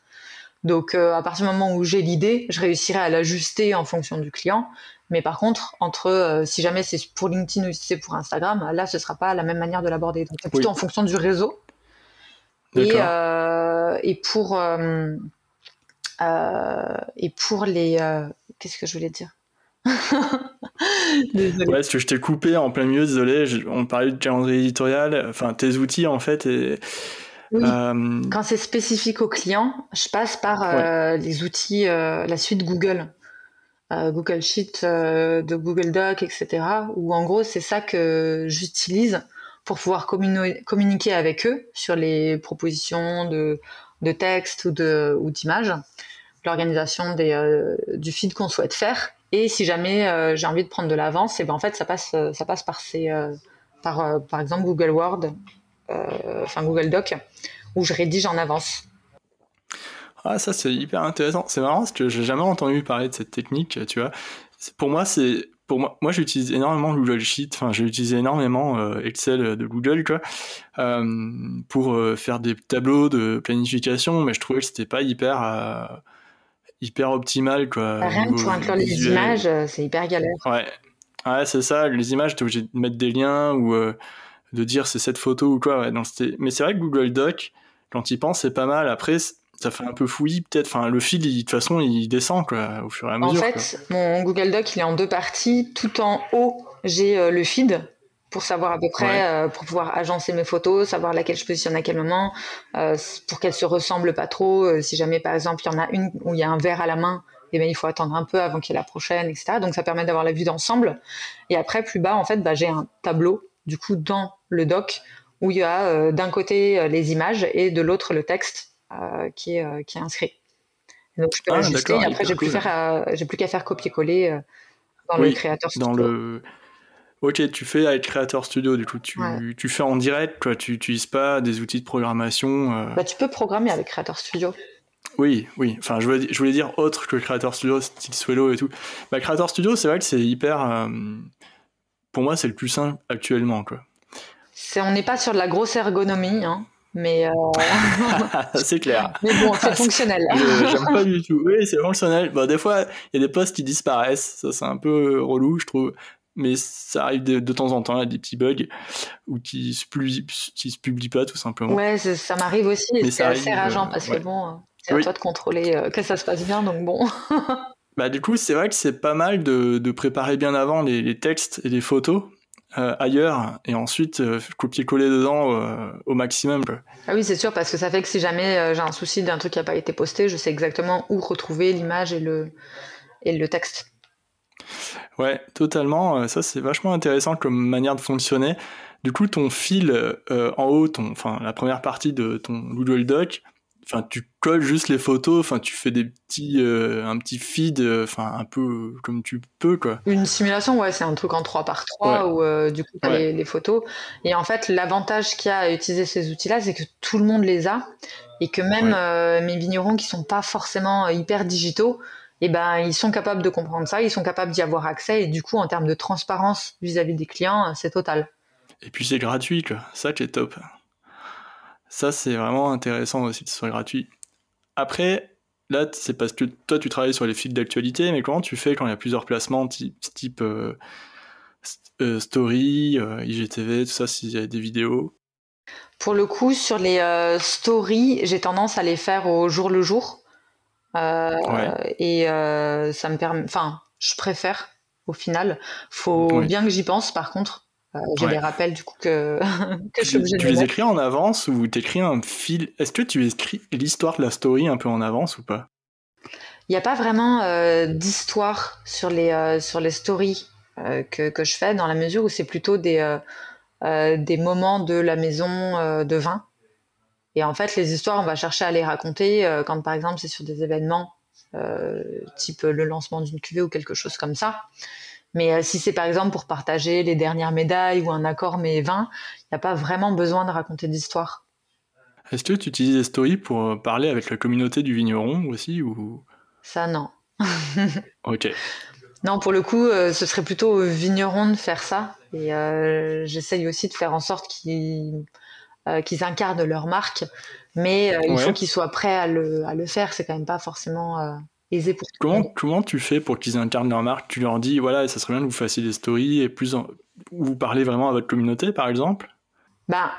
Donc euh, à partir du moment où j'ai l'idée, je réussirai à l'ajuster en fonction du client. Mais par contre, entre euh, si jamais c'est pour LinkedIn ou si c'est pour Instagram, là ce sera pas la même manière de l'aborder. Donc c'est plutôt en fonction du réseau. Et, euh, et pour et pour les qu'est-ce que je voulais dire désolé. Ouais, parce que je t'ai coupé en plein milieu, désolé. on parlait de calendrier éditorial, enfin tes outils en fait. Et euh, Quand c'est spécifique au client, je passe par euh, les outils, euh, la suite Google. Google Sheet, de Google Doc, etc. Où en gros, c'est ça que j'utilise pour pouvoir communiquer avec eux sur les propositions de, de texte ou d'images, l'organisation du feed qu'on souhaite faire. Et si jamais j'ai envie de prendre de l'avance, et ben en fait ça passe ça passe par ces par par exemple Google Word enfin Google Doc, où je rédige en avance. Ah, ça c'est hyper intéressant. C'est marrant parce que j'ai jamais entendu parler de cette technique, tu vois. pour moi, c'est pour moi, moi j'utilise énormément Google Sheet. Enfin, j'ai utilisé énormément euh, Excel de Google quoi, euh, pour euh, faire des tableaux de planification, mais je trouvais que c'était pas hyper hyper optimal quoi. Bah, rien pour inclure les images, c'est hyper galère. Ouais, ouais, c'est ça. Les images, t'es obligé de mettre des liens ou de dire c'est cette photo ou quoi. Ouais, mais c'est vrai que Google Doc, quand il pense, c'est pas mal. Après, ça fait un peu fouillis peut-être. Enfin, le fil, de toute façon, il descend quoi, au fur et à mesure. En fait, mon Google Doc, il est en deux parties. Tout en haut, j'ai euh, le feed pour savoir à peu près, euh, pour pouvoir agencer mes photos, savoir laquelle je positionne à quel moment, euh, pour qu'elles se ressemblent pas trop. si jamais, par exemple, il y en a une où il y a un verre à la main, et eh ben, il faut attendre un peu avant qu'il y ait la prochaine, etc. Donc, ça permet d'avoir la vue d'ensemble. Et après, plus bas, en fait, bah, j'ai un tableau, du coup, dans le doc, où il y a d'un côté les images et de l'autre le texte euh, qui, est, euh, qui est inscrit. donc je peux ah, ajuster et après j'ai plus, euh, j'ai plus qu'à faire copier-coller dans le Creator Studio. Dans le... Ok, tu fais avec Creator Studio, du coup, tu, tu fais en direct, quoi. tu n'utilises pas des outils de programmation. Bah, tu peux programmer avec Creator Studio. Oui, oui. Enfin, je voulais, je voulais dire autre que Creator Studio, style Swello et tout. Bah, Creator Studio, c'est vrai que c'est hyper. Pour moi, c'est le plus simple actuellement, quoi. on n'est pas sur de la grosse ergonomie, hein. Mais euh, c'est clair. Mais bon, c'est fonctionnel. J'aime pas du tout. Oui, c'est fonctionnel. Bon, des fois, il y a des posts qui disparaissent. Ça, c'est un peu relou, je trouve. Mais ça arrive de, temps en temps, il y a des petits bugs ou qui se publient, qui se publient pas tout simplement. Ouais, ça m'arrive aussi. C'est assez rageant parce que bon, c'est à toi de contrôler euh, que ça se passe bien, donc bon. bah du coup, c'est vrai que c'est pas mal de, de préparer bien avant les, les, textes et les photos euh, ailleurs et ensuite euh, copier-coller dedans euh, au maximum. Ah oui, c'est sûr, parce que ça fait que si jamais j'ai un souci d'un truc qui n'a pas été posté, je sais exactement où retrouver l'image et le, et le texte. Ouais, totalement. Ça, c'est vachement intéressant comme manière de fonctionner. Du coup, ton fil en haut, ton, enfin, la première partie de ton Google Doc, enfin tu colles juste les photos enfin tu fais des petits euh, un petit feed euh, enfin un peu comme tu peux quoi. Une simulation ouais c'est un truc en 3 par 3 où euh, du coup tu as les, photos. Et en fait l'avantage qu'il y a à utiliser ces outils là c'est que tout le monde les a et que même mes vignerons qui sont pas forcément hyper digitaux et eh ben ils sont capables de comprendre ça ils sont capables d'y avoir accès et du coup en termes de transparence vis-à-vis des clients c'est total. Et puis c'est gratuit quoi. Ça qui est top ça, c'est vraiment intéressant aussi que ce soit gratuit. Après, là, c'est parce que toi, tu travailles sur les fils d'actualité, mais comment tu fais quand il y a plusieurs placements type, euh, euh, story, euh, IGTV, tout ça, s'il y a des vidéos? Pour le coup, sur les stories, j'ai tendance à les faire au jour le jour. Et ça me permet. Enfin, je préfère au final. Faut bien que j'y pense, par contre. Euh, j'ai des rappels du coup que, que je suis obligée tu les écris en avance ou t'écris un fil? Est-ce que tu écris l'histoire de la story un peu en avance ou pas? Il n'y a pas vraiment euh, d'histoire sur les, euh, sur les stories que, que, je fais dans la mesure où c'est plutôt des, des moments de la maison de vin. Et en fait, les histoires, on va chercher à les raconter quand par exemple c'est sur des événements type le lancement d'une cuvée ou quelque chose comme ça. Mais euh, si c'est par exemple pour partager les dernières médailles ou un accord mais 20, il n'y a pas vraiment besoin de raconter d'histoire. Est-ce que tu utilises les stories pour euh, parler avec la communauté du vigneron aussi ou? Ça non. ok. Non, pour le coup, euh, ce serait plutôt aux vignerons de faire ça. Et j'essaye aussi de faire en sorte qu'ils incarnent leur marque. Mais il faut qu'ils soient prêts à le, à le faire. C'est quand même pas forcément pour comment, comment tu fais pour qu'ils incarnent leur marque? Tu leur dis, voilà, ça serait bien que vous fassiez des stories et plus vous parlez vraiment à votre communauté, par exemple? Bah,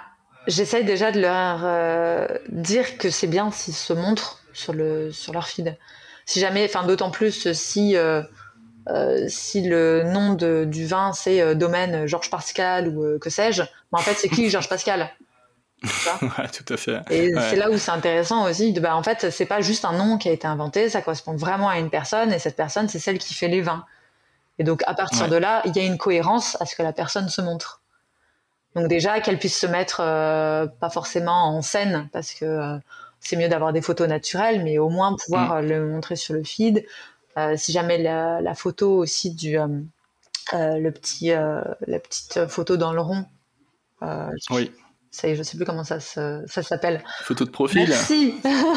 j'essaye déjà de leur euh, dire que c'est bien s'ils se montrent sur, le, sur leur feed. Si jamais, enfin, d'autant plus si, euh, euh, si le nom de, du vin c'est domaine Georges Pascal ou que sais-je, bah, en fait, c'est qui Georges Pascal? ouais, tout à fait. Et c'est là où c'est intéressant aussi. De, bah, en fait, c'est pas juste un nom qui a été inventé, ça correspond vraiment à une personne, et cette personne, c'est celle qui fait les vins. Et donc, à partir de là, il y a une cohérence à ce que la personne se montre. Donc, déjà, qu'elle puisse se mettre, euh, pas forcément en scène, parce que euh, c'est mieux d'avoir des photos naturelles, mais au moins pouvoir mm. le montrer sur le feed. Euh, si jamais la, la, photo aussi du. le petit, la petite photo dans le rond. oui ça y est, je sais plus comment ça, ça s'appelle. Photo de profil. Merci.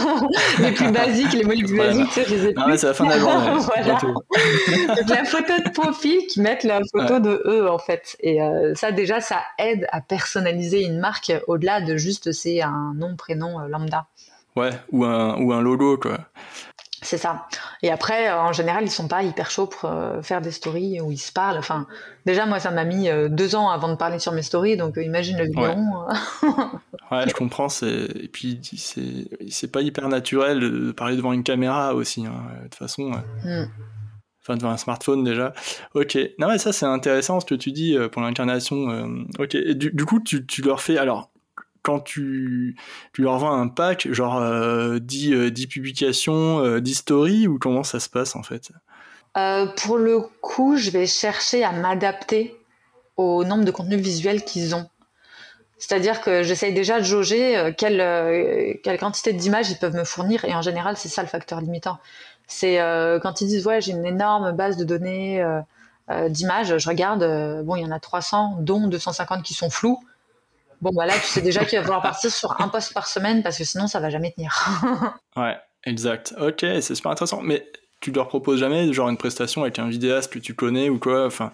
les plus basiques, les mots plus basiques, je les ai Ah ouais, c'est la fin de la journée. voilà. Donc la photo de profil qui mettent la photo de eux en fait. Et euh, ça déjà, ça aide à personnaliser une marque au-delà de juste c'est un nom prénom euh, lambda. Ouais, ou un ou un logo quoi. C'est ça. Et après, euh, en général, ils sont pas hyper chauds pour euh, faire des stories où ils se parlent. Enfin, déjà, moi, ça m'a mis euh, deux ans avant de parler sur mes stories, donc imagine le bilan. Ouais. je comprends. Et puis c'est c'est pas hyper naturel de parler devant une caméra aussi. Hein, de toute façon. Mm. Enfin, devant un smartphone déjà. Ok. Non, mais ça, c'est intéressant ce que tu dis pour l'incarnation. ok. Et du, du, coup, tu, tu leur fais. Alors, quand tu, tu leur vends un pack, genre euh, 10, euh, publications, euh, 10 stories, ou comment ça se passe en fait? Euh, Pour le coup, je vais chercher à m'adapter au nombre de contenus visuels qu'ils ont. C'est-à-dire que j'essaye déjà de jauger quelle, quelle quantité d'images ils peuvent me fournir, et en général, c'est ça le facteur limitant. C'est quand ils disent, ouais, j'ai une énorme base de données d'images, je regarde, bon, il y en a 300, dont 250 qui sont flous Bon, bah là, tu sais déjà qu'il va falloir partir sur un poste par semaine parce que sinon, ça va jamais tenir. ouais, exact. Ok, c'est super intéressant. Mais tu leur proposes jamais genre une prestation avec un vidéaste que tu connais ou quoi? Enfin,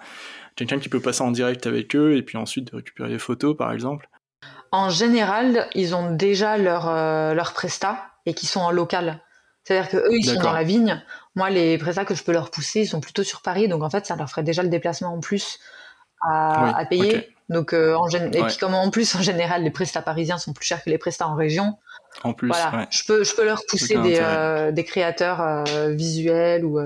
quelqu'un qui peut passer en direct avec eux et puis ensuite de récupérer des photos, par exemple? En général, ils ont déjà leur, euh, leur presta et qui sont en local. C'est-à-dire qu'eux, ils sont dans la vigne. Moi, les prestats que je peux leur pousser, ils sont plutôt sur Paris. Donc, en fait, ça leur ferait déjà le déplacement en plus à, payer. Donc, euh, en et puis comme en plus en général les prestats parisiens sont plus chers que les prestats en région. En plus, voilà, je peux je peux leur pousser des, euh, des, créateurs euh, visuels ou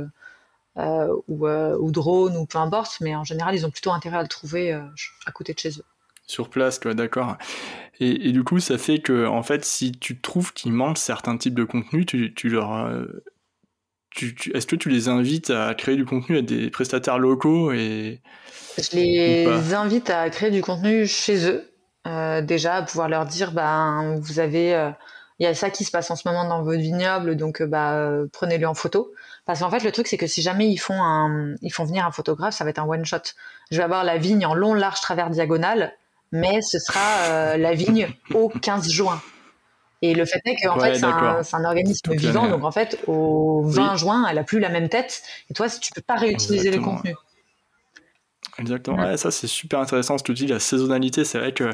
ou, ou drones ou peu importe, mais en général ils ont plutôt intérêt à le trouver à côté de chez eux. Sur place, d'accord. Et, et, du coup, ça fait que en fait, si tu trouves qu'il manque certains types de contenus, tu, tu leur tu, est-ce que tu les invites à créer du contenu à des prestataires locaux et je les invite à créer du contenu chez eux. Euh, déjà, à pouvoir leur dire, ben, vous avez, euh, il y a ça qui se passe en ce moment dans votre vignoble, donc euh, bah, prenez-le en photo. Parce qu'en fait, le truc, c'est que si jamais ils font un, ils font venir un photographe, ça va être un one shot. Je vais avoir la vigne en long, large, travers, diagonale, mais ce sera la vigne au 15 juin. Et le fait est que fait, c'est un, organisme vivant, donc en fait, au 20 juin, elle a plus la même tête. Et toi, tu peux pas réutiliser le contenu. Exactement. Ouais, ça c'est super intéressant ce que tu dis, la saisonnalité. C'est vrai que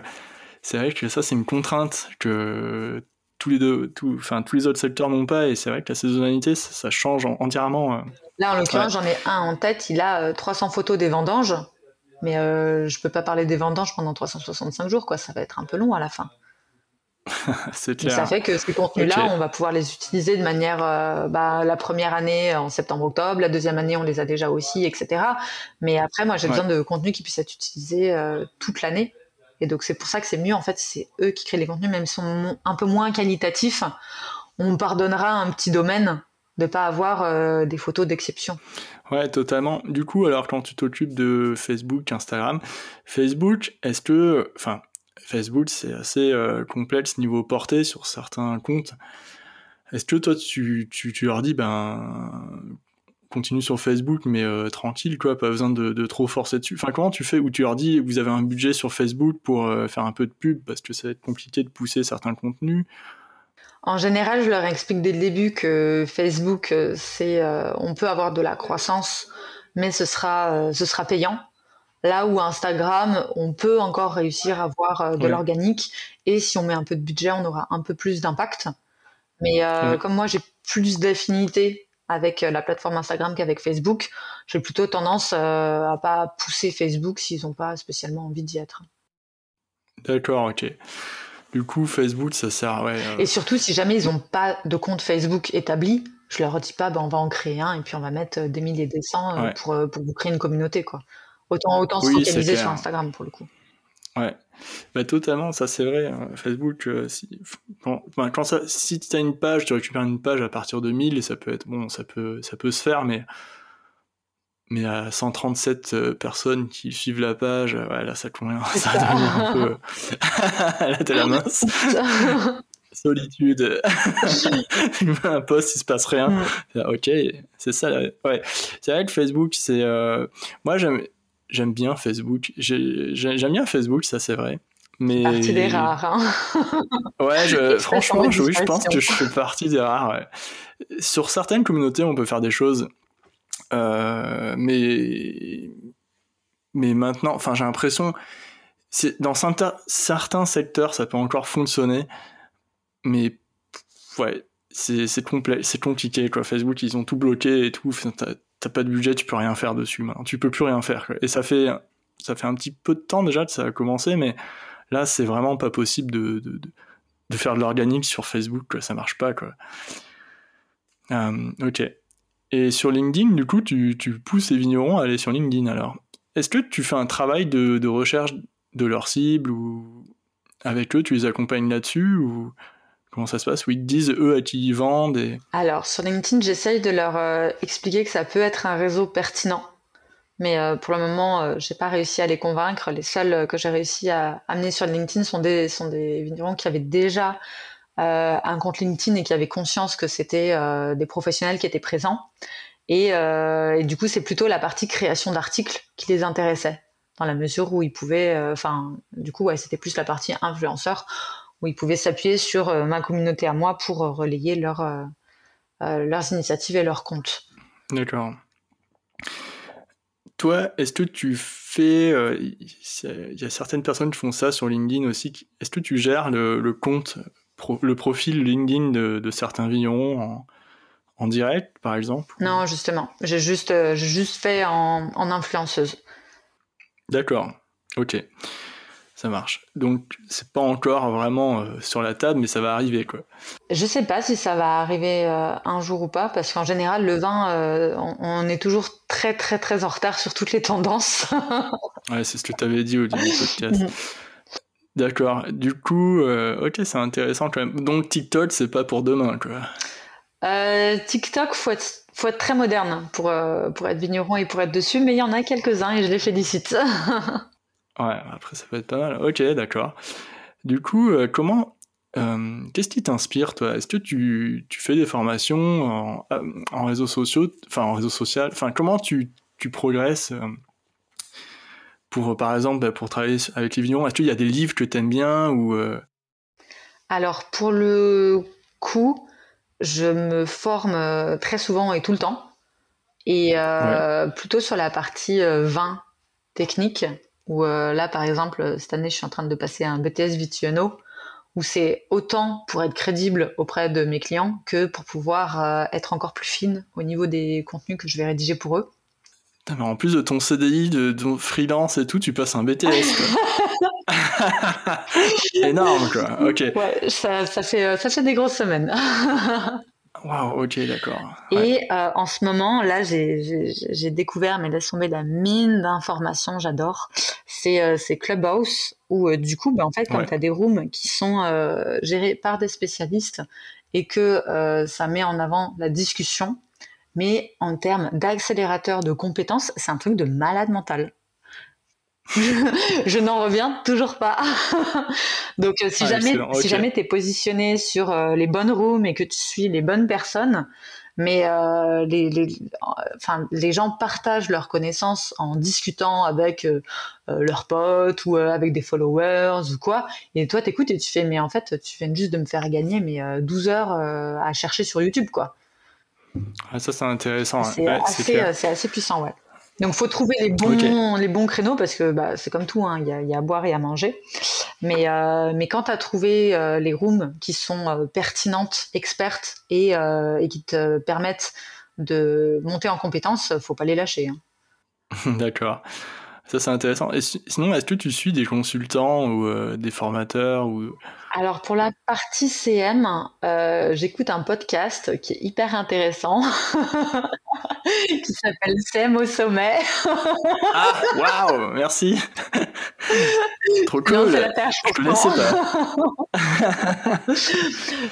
c'est vrai que ça c'est une contrainte que tous les deux, tout, enfin tous les autres secteurs n'ont pas. Et c'est vrai que la saisonnalité, ça, change entièrement. Euh. Là, en l'occurrence, j'en ai un en tête. Il a 300 euh, photos des vendanges, mais euh, je peux pas parler des vendanges pendant 365 jours. Quoi, ça va être un peu long à la fin. c'est Ça fait que ces contenus-là, on va pouvoir les utiliser de manière, euh, bah, la première année en septembre-octobre, la deuxième année on les a déjà aussi, etc. Mais après, moi, j'ai besoin de contenus qui puissent être utilisés euh, toute l'année. Et donc c'est pour ça que c'est mieux, en fait, c'est eux qui créent les contenus, même s'ils sont un peu moins qualitatifs. On pardonnera un petit domaine de pas avoir euh, des photos d'exception. Ouais, totalement. Du coup, alors quand tu t'occupes de Facebook, Instagram, Facebook, est-ce que, enfin, Facebook, c'est assez euh, complexe niveau portée sur certains comptes. Est-ce que toi, tu, tu, leur dis, ben, continue sur Facebook, mais euh, tranquille, quoi, pas besoin de, trop forcer dessus? Enfin, comment tu fais? Ou tu leur dis, vous avez un budget sur Facebook pour euh, faire un peu de pub, parce que ça va être compliqué de pousser certains contenus? En général, je leur explique dès le début que Facebook, c'est, on peut avoir de la croissance, mais ce sera, ce sera payant. Là où Instagram, on peut encore réussir à avoir euh, de l'organique et si on met un peu de budget, on aura un peu plus d'impact. Mais euh, comme moi, j'ai plus d'affinité avec euh, la plateforme Instagram qu'avec Facebook, j'ai plutôt tendance à pas pousser Facebook s'ils n'ont pas spécialement envie d'y être. D'accord, ok. Du coup, Facebook, ça sert, ouais. Et surtout, si jamais ils n'ont pas de compte Facebook établi, je leur dis pas, ben, on va en créer un et puis on va mettre des milliers et des cents pour, pour vous créer une communauté, quoi. Autant, autant se focaliser sur Instagram pour le coup. Ouais, bah, totalement, ça c'est vrai. Hein. Facebook, euh, si, quand ça, si tu as une page, tu récupères une page à partir de 1000 et ça peut être bon, ça peut, ça peut se faire, mais mais à 137 euh, personnes qui suivent la page, euh, ouais, là ça convient, ça, ça devient un peu. là t'es la mince. Solitude. un post, il se passe rien. Mm. Ok, c'est ça. Ouais, c'est vrai que Facebook, c'est. moi j'aime j'aime bien Facebook. J'aime bien Facebook, ça c'est vrai. Mais... Partie des rares. Hein. ouais, je, franchement, je, oui, je pense que je fais partie des rares. Ouais. Sur certaines communautés, on peut faire des choses, euh, mais mais maintenant, enfin, j'ai l'impression, dans certains secteurs, ça peut encore fonctionner, mais ouais, c'est c'est compliqué quoi. Facebook, ils ont tout bloqué et tout. T'as pas de budget, tu peux rien faire dessus. Maintenant. Tu peux plus rien faire. Et ça fait ça fait un petit peu de temps déjà que ça a commencé, mais là, c'est vraiment pas possible de, faire de l'organique sur Facebook. Quoi. Ça marche pas quoi. Euh, ok. Et sur LinkedIn, du coup, tu, tu pousses les vignerons à aller sur LinkedIn alors. Est-ce que tu fais un travail de, de recherche de leur cible ou avec eux, tu les accompagnes là-dessus ou Comment ça se passe? Ou ils disent eux à qui ils vendent et... Alors sur LinkedIn, j'essaye de leur euh, expliquer que ça peut être un réseau pertinent. Mais euh, pour le moment, euh, j'ai pas réussi à les convaincre. Les seuls que j'ai réussi à amener sur LinkedIn sont des, sont des vignerons qui avaient déjà un compte LinkedIn et qui avaient conscience que c'était des professionnels qui étaient présents. Et, et du coup, c'est plutôt la partie création d'articles qui les intéressait, dans la mesure où ils pouvaient, enfin, du coup, ouais, c'était plus la partie influenceur où ils pouvaient s'appuyer sur euh, ma communauté à moi pour euh, relayer leur, euh, leurs initiatives et leurs comptes. D'accord. Toi, est-ce que tu fais, il y a certaines personnes qui font ça sur LinkedIn aussi, est-ce que tu gères le, compte, le profil LinkedIn de, certains vignerons en, direct, par exemple Non, justement, j'ai juste, juste fait en, en influenceuse. D'accord, ok. Ça marche. Donc c'est pas encore vraiment euh, sur la table, mais ça va arriver quoi. Je sais pas si ça va arriver euh, un jour ou pas, parce qu'en général le vin, euh, on, est toujours très très très en retard sur toutes les tendances. ouais, c'est ce que tu avais dit au début du podcast. Mhm. D'accord. Du coup, ok, c'est intéressant quand même. Donc TikTok, c'est pas pour demain quoi. TikTok, faut être, faut être très moderne pour, pour être vigneron et pour être dessus, mais il y en a quelques-uns et je les félicite. Ouais, après ça peut être pas mal. Ok, d'accord. Du coup, euh, comment, euh, qu'est-ce qui t'inspire toi? Est-ce que tu, tu, fais des formations en, euh, en, réseaux sociaux, enfin en réseau social, enfin comment tu, tu progresses pour, par exemple, bah, pour travailler avec les vignerons? Est-ce qu'il y a des livres que tu aimes bien ou Alors pour le coup, je me forme très souvent et tout le temps, et plutôt sur la partie vin technique où euh, là, par exemple, cette année, je suis en train de passer un BTS Vitiono, où c'est autant pour être crédible auprès de mes clients que pour pouvoir euh, être encore plus fine au niveau des contenus que je vais rédiger pour eux. mais en plus de ton CDI, de ton freelance et tout, tu passes un BTS. Énorme, quoi. Ok. Ouais, ça, ça, fait, euh, ça fait des grosses semaines. Waouh, ok, d'accord. Et euh, en ce moment, là, j'ai découvert, mais laisse tomber la mine d'informations, j'adore. C'est euh, Clubhouse, où euh, du coup, bah, en fait, quand tu as des rooms qui sont gérés par des spécialistes et que ça met en avant la discussion, mais en termes d'accélérateur de compétences, c'est un truc de malade mental. je, n'en reviens toujours pas. Donc, euh, si, jamais, si jamais tu es positionné sur euh, les bonnes rooms et que tu suis les bonnes personnes, mais euh, les, les, enfin, les gens partagent leurs connaissances en discutant avec leurs potes ou avec des followers ou quoi. Et toi, t'écoutes et tu fais, mais en fait, tu viens juste de me faire gagner mais 12 heures à chercher sur YouTube, quoi. ça, c'est intéressant. C'est assez, assez, puissant, ouais. Donc, faut trouver les bons, les bons créneaux parce que bah, c'est comme tout, hein, il y, a, à boire et à manger. Mais, euh, mais quand tu as trouvé euh, les rooms qui sont euh, pertinentes, expertes et, et, qui te permettent de monter en compétences, faut pas les lâcher. Hein. D'accord. Ça, c'est intéressant. Et sinon, est-ce que tu suis des consultants ou des formateurs ou... Alors, pour la partie CM, j'écoute un podcast qui est hyper intéressant. qui s'appelle CM au sommet. ah, waouh, merci. Trop cool. Non, la je connaissais pas.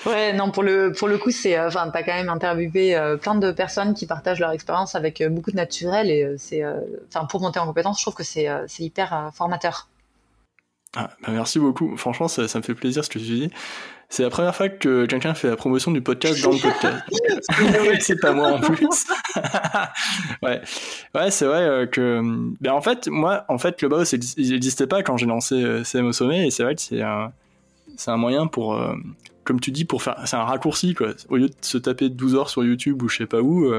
ouais, non, pour le, pour le coup, c'est, euh, enfin, t'as quand même interviewé euh, plein de personnes qui partagent leur expérience avec euh, beaucoup de naturel et c'est, enfin, pour monter en compétence, je trouve que c'est, c'est hyper formateur. Ah, bah merci beaucoup. Franchement, ça, ça, me fait plaisir ce que tu dis. C'est la première fois que quelqu'un fait la promotion du podcast dans le podcast. c'est pas moi en plus. ouais, ouais, c'est vrai euh, que. Ben en fait, moi, en fait, le boss, il n'existait pas quand j'ai lancé euh, CM au sommet, et c'est vrai que c'est un, c'est un moyen pour, euh, comme tu dis, pour faire, c'est un raccourci quoi. Au lieu de se taper 12 heures sur YouTube ou je sais pas où.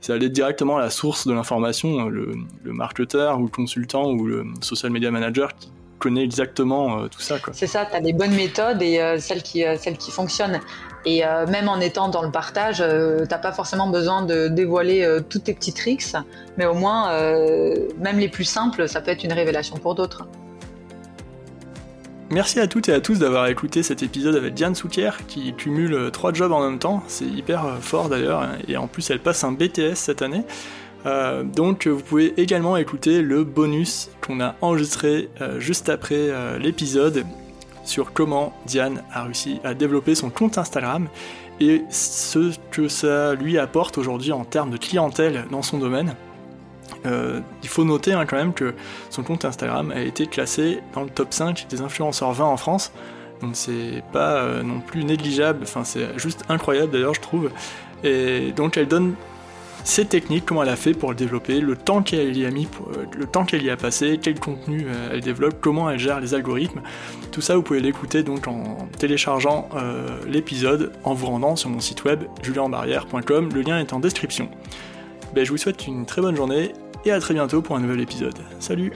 c'est aller directement à la source de l'information, le, le, marketeur ou le consultant ou le social media manager qui connaît exactement euh, tout ça. C'est ça, tu as des bonnes méthodes et euh, celles, qui, euh, celles qui fonctionnent. Et même en étant dans le partage, t'as pas forcément besoin de dévoiler tous tes petits tricks, mais au moins, même les plus simples, ça peut être une révélation pour d'autres. Merci à toutes et à tous d'avoir écouté cet épisode avec Diane Souquier qui cumule trois jobs en même temps, c'est hyper fort d'ailleurs, et en plus elle passe un BTS cette année. Euh, donc vous pouvez également écouter le bonus qu'on a enregistré euh, juste après euh, l'épisode sur comment Diane a réussi à développer son compte Instagram et ce que ça lui apporte aujourd'hui en termes de clientèle dans son domaine. il faut noter hein, quand même que son compte Instagram a été classé dans le top 5 des influenceurs 20 en France. Donc c'est pas non plus négligeable, enfin c'est juste incroyable d'ailleurs je trouve. Et donc elle donne ses techniques, comment elle a fait pour le développer, le temps qu'elle y a euh, passé, quel contenu euh, elle développe, comment elle gère les algorithmes. Tout ça, vous pouvez l'écouter donc en téléchargeant euh, l'épisode en vous rendant sur mon site web julienbarrière.com. Le lien est en description. Ben, je vous souhaite une très bonne journée et à très bientôt pour un nouvel épisode. Salut